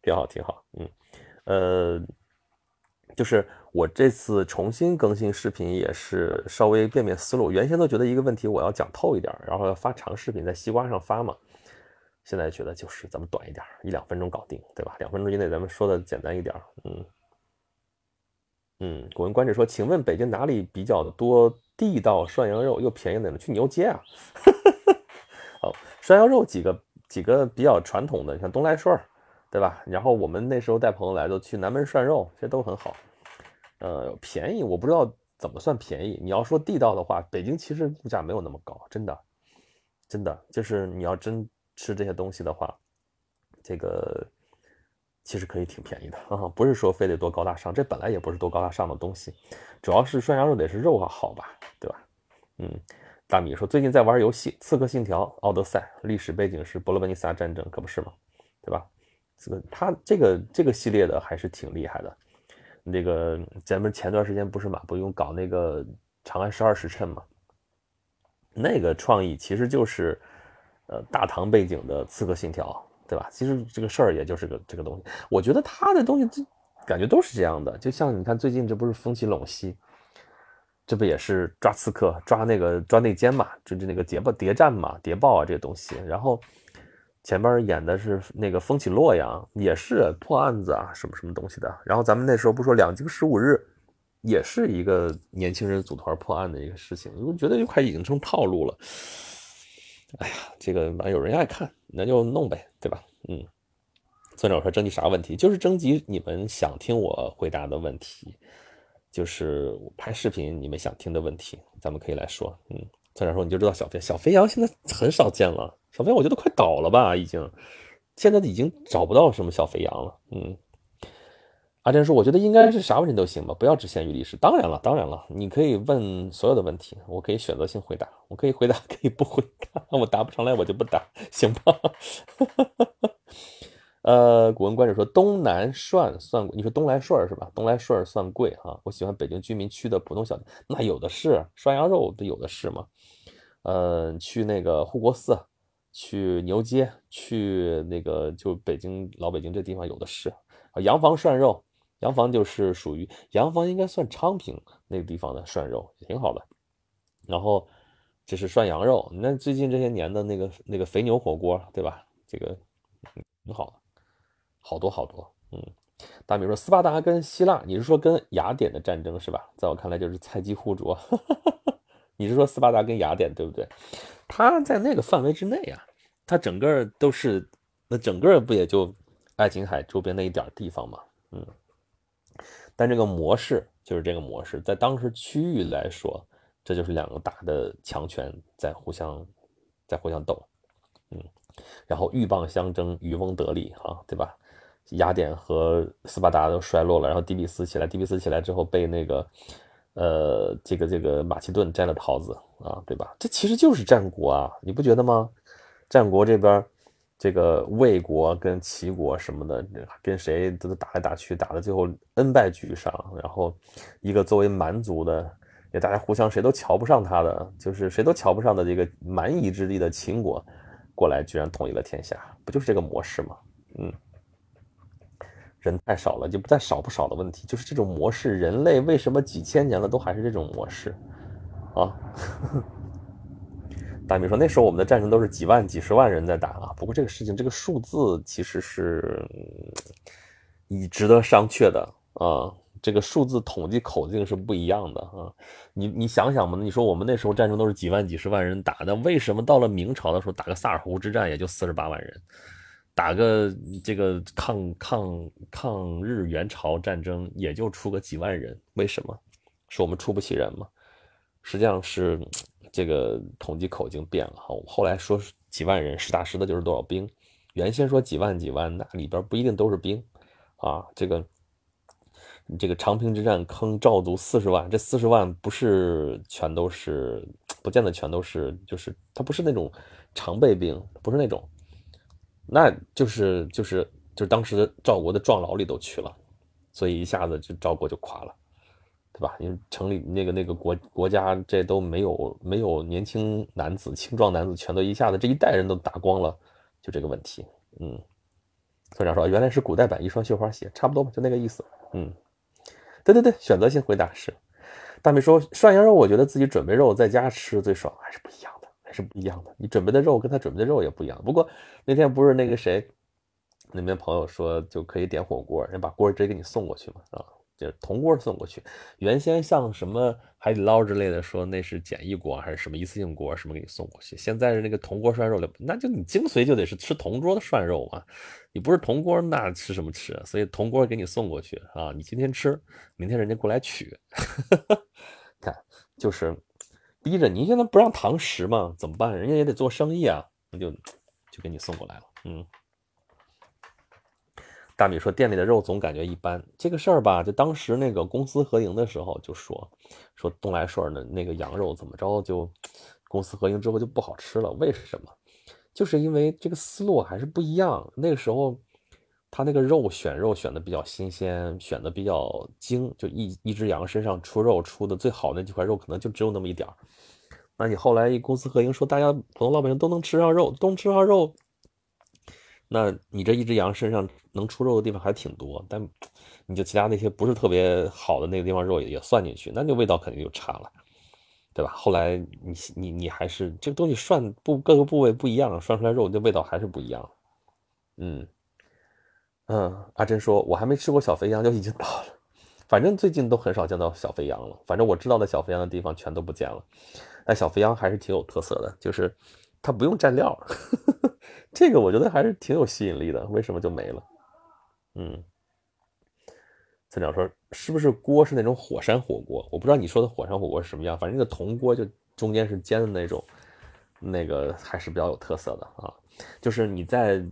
挺好，挺好，嗯，呃，就是我这次重新更新视频也是稍微变变思路，原先都觉得一个问题我要讲透一点，然后要发长视频在西瓜上发嘛，现在觉得就是咱们短一点，一两分钟搞定，对吧？两分钟以内咱们说的简单一点，嗯，嗯，古文观止说，请问北京哪里比较多地道涮羊肉又便宜的呢？去牛街啊，好，涮羊肉几个几个比较传统的，像东来顺。对吧？然后我们那时候带朋友来都去南门涮肉，这都很好。呃，便宜我不知道怎么算便宜。你要说地道的话，北京其实物价没有那么高，真的，真的就是你要真吃这些东西的话，这个其实可以挺便宜的啊，不是说非得多高大上，这本来也不是多高大上的东西，主要是涮羊肉得是肉好吧，对吧？嗯，大米说最近在玩游戏《刺客信条：奥德赛》，历史背景是伯罗奔尼撒战争，可不是吗？对吧？这个他这个这个系列的还是挺厉害的，那个咱们前段时间不是马不用搞那个《长安十二时辰》嘛？那个创意其实就是，呃，大唐背景的《刺客信条》，对吧？其实这个事儿也就是个这个东西。我觉得他的东西这感觉都是这样的，就像你看最近这不是风起陇西，这不也是抓刺客、抓那个抓内奸嘛？就是那个谍报谍战嘛、谍报啊这些东西，然后。前边演的是那个风起洛阳，也是破案子啊，什么什么东西的。然后咱们那时候不说两京十五日，也是一个年轻人组团破案的一个事情。我觉得就快已经成套路了。哎呀，这个反正有人爱看，那就弄呗，对吧？嗯。村长说征集啥问题？就是征集你们想听我回答的问题，就是拍视频你们想听的问题，咱们可以来说。嗯。村长说你就知道小肥小肥羊现在很少见了。小飞，我觉得快倒了吧，已经，现在已经找不到什么小肥羊了。嗯，阿珍说，我觉得应该是啥问题都行吧，不要只限于历史。当然了，当然了，你可以问所有的问题，我可以选择性回答，我可以回答，可以不回答。我答不上来，我就不答，行吧？呃，古文观止说，东南涮算，你说东来顺是吧？东来顺算贵哈。我喜欢北京居民区的普通小店，那有的是涮羊肉不，有的是嘛。嗯，去那个护国寺。去牛街，去那个就北京老北京这地方有的是啊。洋房涮肉，洋房就是属于洋房，应该算昌平那个地方的涮肉，挺好的。然后这是涮羊肉，那最近这些年的那个那个肥牛火锅，对吧？这个挺好的，好多好多。嗯，大米说斯巴达跟希腊，你是说跟雅典的战争是吧？在我看来就是菜鸡互啄。你是说斯巴达跟雅典对不对？他在那个范围之内啊，他整个都是那整个不也就爱琴海周边那一点地方嘛，嗯。但这个模式就是这个模式，在当时区域来说，这就是两个大的强权在互相在互相斗，嗯，然后鹬蚌相争，渔翁得利，哈，对吧？雅典和斯巴达都衰落了，然后底比斯起来，底比斯起来之后被那个，呃，这个这个马其顿摘了桃子啊，对吧？这其实就是战国啊，你不觉得吗？战国这边，这个魏国跟齐国什么的，跟谁都打来打去，打的最后恩败俱伤。然后一个作为蛮族的，也大家互相谁都瞧不上他的，就是谁都瞧不上的这个蛮夷之地的秦国，过来居然统一了天下，不就是这个模式吗？嗯。人太少了，就不再少不少的问题，就是这种模式。人类为什么几千年了都还是这种模式啊？大米说那时候我们的战争都是几万、几十万人在打啊。不过这个事情，这个数字其实是以值得商榷的啊。这个数字统计口径是不一样的啊。你你想想嘛，你说我们那时候战争都是几万、几十万人打的，为什么到了明朝的时候打个萨尔浒之战也就四十八万人？打个这个抗抗抗日援朝战争也就出个几万人，为什么？是我们出不起人吗？实际上是这个统计口径变了哈。后来说几万人，实打实的就是多少兵。原先说几万几万，那里边不一定都是兵啊。这个这个长平之战坑赵族四十万，这四十万不是全都是，不见得全都是，就是他不是那种常备兵，不是那种。那就是就是就是当时的赵国的壮劳力都去了，所以一下子就赵国就垮了，对吧？因为城里那个那个国国家这都没有没有年轻男子青壮男子，全都一下子这一代人都打光了，就这个问题。嗯，村长说原来是古代版一双绣花鞋，差不多吧，就那个意思。嗯，对对对，选择性回答是。大美说涮羊肉，我觉得自己准备肉在家吃最爽，还是不一样。是不一样的，你准备的肉跟他准备的肉也不一样。不过那天不是那个谁，那边朋友说就可以点火锅，人把锅直接给你送过去嘛，啊，就是铜锅送过去。原先像什么海底捞之类的，说那是简易锅还是什么一次性锅，什么给你送过去。现在是那个铜锅涮肉的，那就你精髓就得是吃铜锅的涮肉嘛，你不是铜锅那吃什么吃？所以铜锅给你送过去啊，你今天吃，明天人家过来取，看就是。逼着你现在不让堂食嘛？怎么办？人家也得做生意啊，那就就给你送过来了。嗯，大米说店里的肉总感觉一般，这个事儿吧，就当时那个公司合营的时候就说说东来顺的那个羊肉怎么着，就公司合营之后就不好吃了。为什么？就是因为这个思路还是不一样。那个时候他那个肉选肉选的比较新鲜，选的比较精，就一一只羊身上出肉出的最好那几块肉，可能就只有那么一点儿。那你后来一公司合营，说大家普通老百姓都能吃上肉，都能吃上肉，那你这一只羊身上能出肉的地方还挺多，但你就其他那些不是特别好的那个地方肉也也算进去，那就味道肯定就差了，对吧？后来你你你还是这个东西涮不各个部位不一样，涮出来肉的味道还是不一样。嗯嗯，阿珍说，我还没吃过小肥羊就已经到了，反正最近都很少见到小肥羊了，反正我知道的小肥羊的地方全都不见了。但小肥羊还是挺有特色的，就是它不用蘸料，这个我觉得还是挺有吸引力的。为什么就没了？嗯，村长说是不是锅是那种火山火锅？我不知道你说的火山火锅是什么样，反正那个铜锅就中间是尖的那种，那个还是比较有特色的啊。就是你在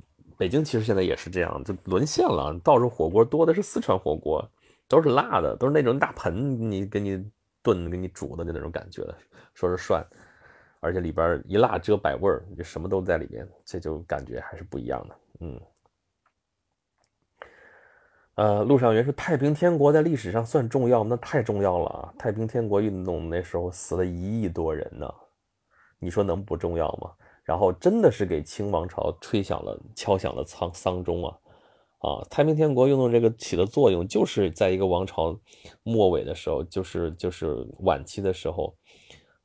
北京，其实现在也是这样，就沦陷了，到处火锅多的是四川火锅，都是辣的，都是那种大盆你给你炖给你煮的那种感觉的。说是涮，而且里边一辣遮百味儿，就什么都在里面，这就感觉还是不一样的。嗯，呃，陆上元说太平天国在历史上算重要，那太重要了啊！太平天国运动那时候死了一亿多人呢，你说能不重要吗？然后真的是给清王朝吹响了敲响了丧丧钟啊！啊，太平天国运动这个起的作用，就是在一个王朝末尾的时候，就是就是晚期的时候。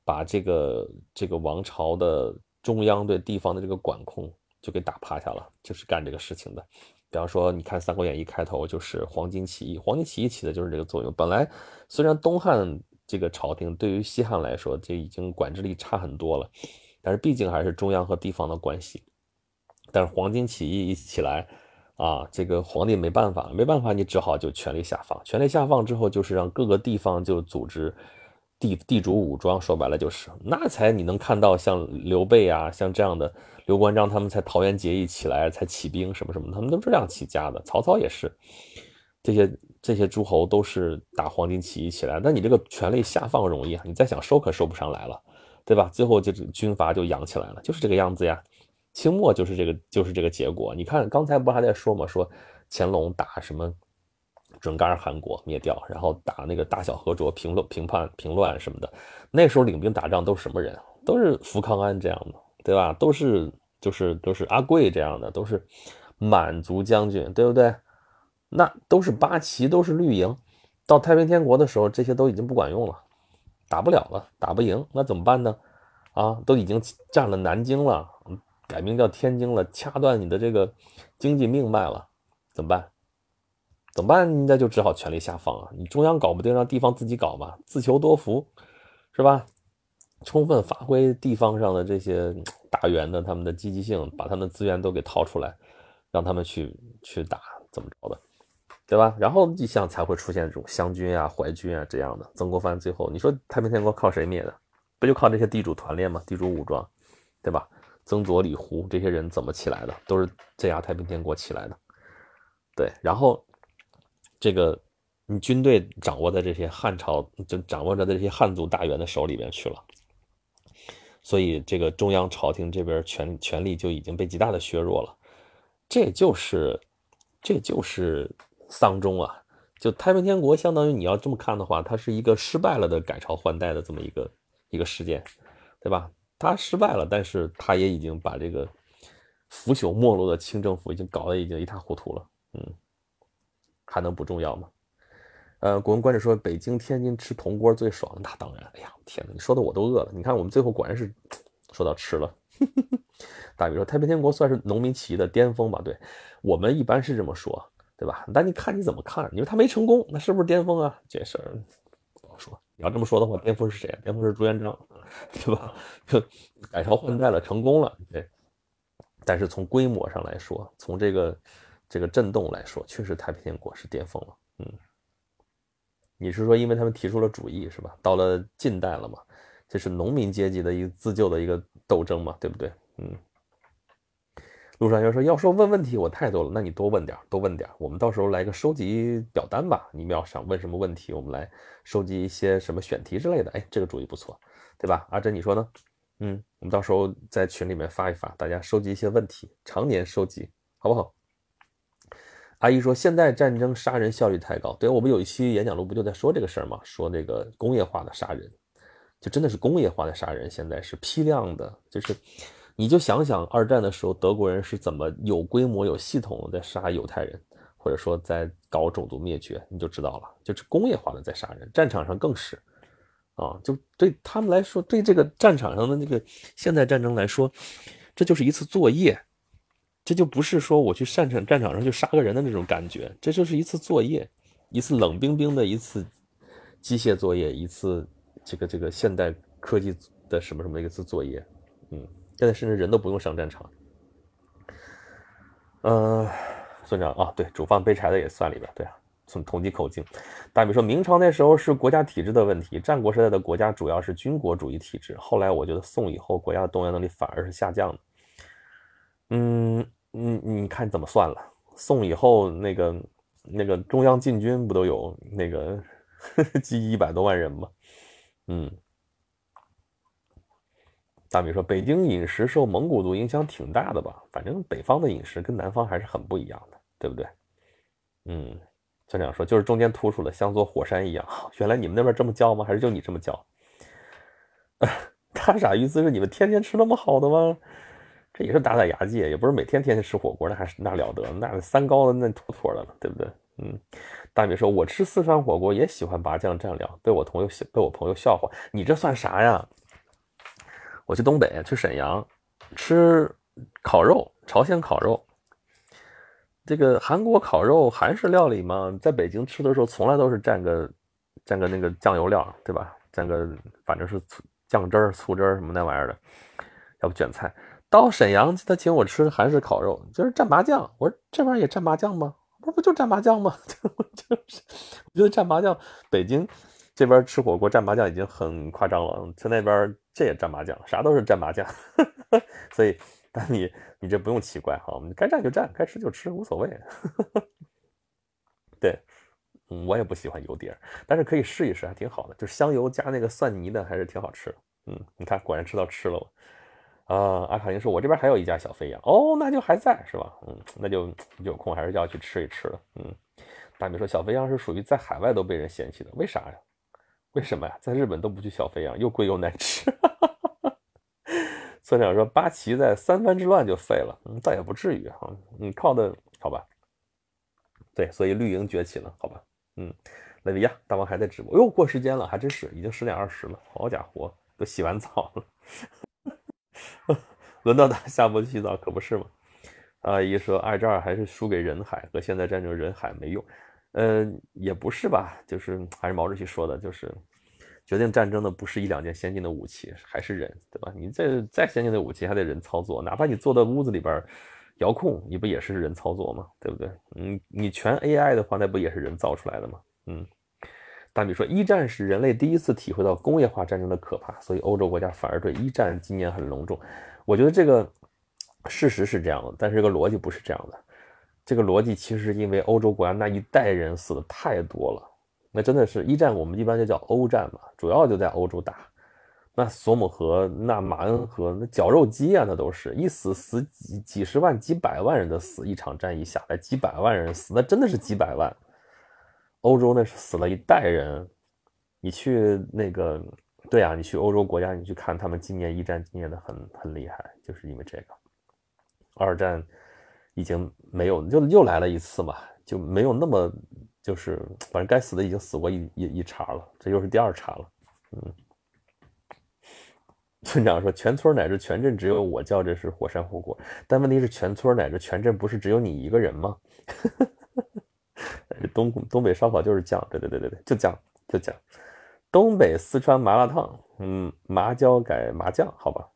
把这个这个王朝的中央对地方的这个管控就给打趴下了，就是干这个事情的。比方说，你看《三国演义》开头就是黄巾起义，黄巾起义起的就是这个作用。本来虽然东汉这个朝廷对于西汉来说就已经管制力差很多了，但是毕竟还是中央和地方的关系。但是黄巾起义一起来啊，这个皇帝没办法，没办法，你只好就权力下放。权力下放之后，就是让各个地方就组织。地地主武装，说白了就是，那才你能看到像刘备啊，像这样的刘关张他们才桃园结义起来，才起兵什么什么，他们都是这样起家的。曹操也是，这些这些诸侯都是打黄巾起义起来。那你这个权力下放容易啊，你再想收可收不上来了，对吧？最后就是军阀就养起来了，就是这个样子呀。清末就是这个就是这个结果。你看刚才不还在说吗？说乾隆打什么？准噶尔汗国灭掉，然后打那个大小和卓平乱平叛平乱什么的。那时候领兵打仗都是什么人？都是福康安这样的，对吧？都是就是都是阿贵这样的，都是满族将军，对不对？那都是八旗，都是绿营。到太平天国的时候，这些都已经不管用了，打不了了，打不赢，那怎么办呢？啊，都已经占了南京了，改名叫天津了，掐断你的这个经济命脉了，怎么办？怎么办？那就只好权力下放啊！你中央搞不定，让地方自己搞嘛，自求多福，是吧？充分发挥地方上的这些大员的他们的积极性，把他们的资源都给掏出来，让他们去去打，怎么着的，对吧？然后一向才会出现这种湘军啊、淮军啊这样的。曾国藩最后，你说太平天国靠谁灭的？不就靠这些地主团练吗？地主武装，对吧？曾左、李胡这些人怎么起来的？都是镇压太平天国起来的，对，然后。这个，你军队掌握在这些汉朝，就掌握着这些汉族大员的手里边去了，所以这个中央朝廷这边权权力就已经被极大的削弱了。这就是，这就是丧钟啊！就太平天国，相当于你要这么看的话，它是一个失败了的改朝换代的这么一个一个事件，对吧？它失败了，但是它也已经把这个腐朽没落的清政府已经搞得已经一塌糊涂了，嗯。还能不重要吗？呃，古文观止说北京、天津吃铜锅最爽，那当然。哎呀，天哪，你说的我都饿了。你看，我们最后果然是说到吃了。大比说太平天国算是农民起义的巅峰吧？对我们一般是这么说，对吧？但你看你怎么看？你说他没成功，那是不是巅峰啊？这事儿不好说。你要这么说的话，巅峰是谁？巅峰是朱元璋，对吧？改朝换代了，成功了。对。但是从规模上来说，从这个。这个震动来说，确实太平天国是巅峰了。嗯，你是说因为他们提出了主义是吧？到了近代了嘛，这是农民阶级的一个自救的一个斗争嘛，对不对？嗯。陆上又说，要说问问题，我太多了，那你多问点，多问点，我们到时候来个收集表单吧。你们要想问什么问题，我们来收集一些什么选题之类的。哎，这个主意不错，对吧？阿珍，你说呢？嗯，我们到时候在群里面发一发，大家收集一些问题，常年收集，好不好？阿姨说：“现代战争杀人效率太高。”对，我们有一期演讲录不就在说这个事儿吗？说这个工业化的杀人，就真的是工业化的杀人。现在是批量的，就是你就想想二战的时候德国人是怎么有规模、有系统在杀犹太人，或者说在搞种族灭绝，你就知道了。就是工业化的在杀人，战场上更是啊，就对他们来说，对这个战场上的那个现代战争来说，这就是一次作业。这就不是说我去战场战场上去杀个人的那种感觉，这就是一次作业，一次冷冰冰的一次机械作业，一次这个这个现代科技的什么什么一次作业，嗯，现在甚至人都不用上战场。呃，村长啊，对，煮饭背柴的也算里边，对啊，从统计口径。大比说明朝那时候是国家体制的问题，战国时代的国家主要是军国主义体制，后来我觉得宋以后国家的动员能力反而是下降的，嗯。你你看怎么算了？宋以后那个那个中央禁军不都有那个 积一百多万人吗？嗯，大米说北京饮食受蒙古族影响挺大的吧？反正北方的饮食跟南方还是很不一样的，对不对？嗯，村长说就是中间突出了，像座火山一样。原来你们那边这么叫吗？还是就你这么叫？他啥意思？是你们天天吃那么好的吗？这也是打打牙祭，也不是每天天天吃火锅，那还是那了得，那三高的那妥妥的了，对不对？嗯，大米说，我吃四川火锅也喜欢拔酱蘸料，被我朋友被我朋友笑话，你这算啥呀？我去东北，去沈阳吃烤肉，朝鲜烤肉，这个韩国烤肉韩式料理嘛，在北京吃的时候从来都是蘸个蘸个那个酱油料，对吧？蘸个反正是醋酱汁儿、醋汁儿什么那玩意儿的，要不卷菜。到沈阳，他请我吃韩式烤肉，就是蘸麻酱。我说这玩意儿也蘸麻酱吗？不不就蘸麻酱吗？就是 我觉得蘸麻酱，北京这边吃火锅蘸麻酱已经很夸张了，在那边这也蘸麻酱，啥都是蘸麻酱，所以但你你这不用奇怪哈，我们该蘸就蘸，该吃就吃，无所谓。对，我也不喜欢油碟，但是可以试一试，还挺好的，就是香油加那个蒜泥的，还是挺好吃。嗯，你看，果然吃到吃了。啊，阿卡林说：“我这边还有一家小飞羊哦，那就还在是吧？嗯，那就有空还是要去吃一吃的。嗯，大米说小飞羊是属于在海外都被人嫌弃的，为啥呀？为什么呀？在日本都不去小肥羊，又贵又难吃。村长说八旗在三藩之乱就废了，嗯，倒也不至于哈，嗯，靠的好吧？对，所以绿营崛起了，好吧？嗯，雷维亚大王还在直播，哟，过时间了，还真是已经十点二十了，好家伙，都洗完澡了。”轮到他下播洗澡，可不是吗？阿姨说二战还是输给人海，和现在战争人海没用。嗯，也不是吧，就是还是毛主席说的，就是决定战争的不是一两件先进的武器，还是人，对吧？你这再先进的武器还得人操作，哪怕你坐到屋子里边遥控，你不也是人操作吗？对不对？嗯，你全 AI 的话，那不也是人造出来的吗？嗯。大米说，一战是人类第一次体会到工业化战争的可怕，所以欧洲国家反而对一战纪念很隆重。我觉得这个事实是这样的，但是这个逻辑不是这样的。这个逻辑其实是因为欧洲国家那一代人死的太多了，那真的是一战，我们一般就叫欧战嘛，主要就在欧洲打。那索姆河、那马恩河、那绞肉机啊，那都是一死死几几十万、几百万人的死，一场战役下来几百万人死，那真的是几百万。欧洲那是死了一代人，你去那个，对啊，你去欧洲国家，你去看他们纪念一战纪念的很很厉害，就是因为这个。二战已经没有，就又来了一次嘛，就没有那么就是反正该死的已经死过一一一茬了，这又是第二茬了。嗯，村长说全村乃至全镇只有我叫这是火山火锅，但问题是全村乃至全镇不是只有你一个人吗？东东北烧烤就是酱，对对对对对，就酱就酱。东北四川麻辣烫，嗯，麻椒改麻酱，好吧。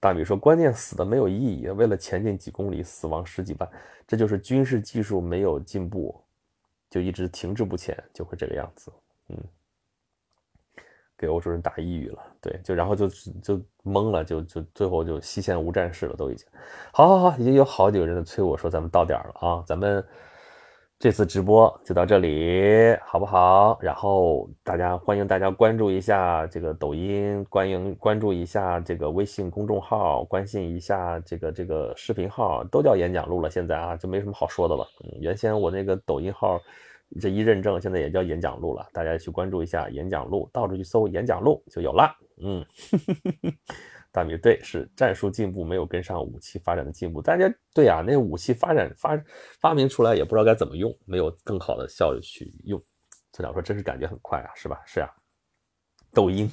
大米说，关键死的没有意义，为了前进几公里，死亡十几万，这就是军事技术没有进步，就一直停滞不前，就会这个样子，嗯。给欧洲人打抑郁了，对，就然后就就懵了，就就最后就西线无战事了，都已经，好好好，已经有好几个人在催我说咱们到点了啊，咱们这次直播就到这里，好不好？然后大家欢迎大家关注一下这个抖音，欢迎关注一下这个微信公众号，关心一下这个这个视频号，都叫演讲录了，现在啊就没什么好说的了。嗯，原先我那个抖音号。这一认证，现在也叫演讲录了，大家去关注一下演讲录，到处去搜演讲录就有了。嗯，大米对，是战术进步没有跟上武器发展的进步。大家对呀，那武器发展发发明出来也不知道该怎么用，没有更好的效率去用。村长说，真是感觉很快啊，是吧？是啊，抖音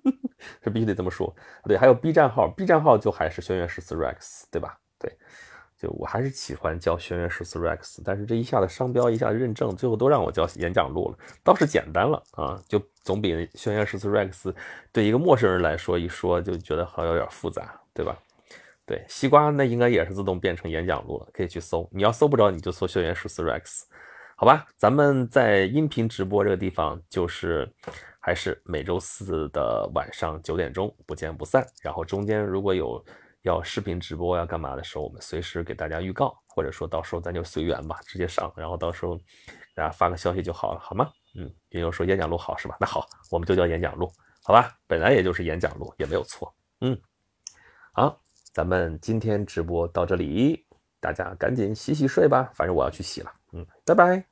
是必须得这么说。对，还有 B 站号，B 站号就还是轩辕十四 Rex，对吧？对。就我还是喜欢叫轩辕十四 Rex，但是这一下子商标一下认证，最后都让我叫演讲录了，倒是简单了啊，就总比轩辕十四 Rex 对一个陌生人来说一说就觉得好有点复杂，对吧？对，西瓜那应该也是自动变成演讲录了，可以去搜，你要搜不着你就搜轩辕十四 Rex，好吧？咱们在音频直播这个地方就是还是每周四的晚上九点钟不见不散，然后中间如果有。要视频直播呀干嘛的时候，我们随时给大家预告，或者说到时候咱就随缘吧，直接上，然后到时候大家发个消息就好了，好吗？嗯，也有说演讲录好是吧？那好，我们就叫演讲录，好吧？本来也就是演讲录，也没有错。嗯，好，咱们今天直播到这里，大家赶紧洗洗睡吧，反正我要去洗了。嗯，拜拜。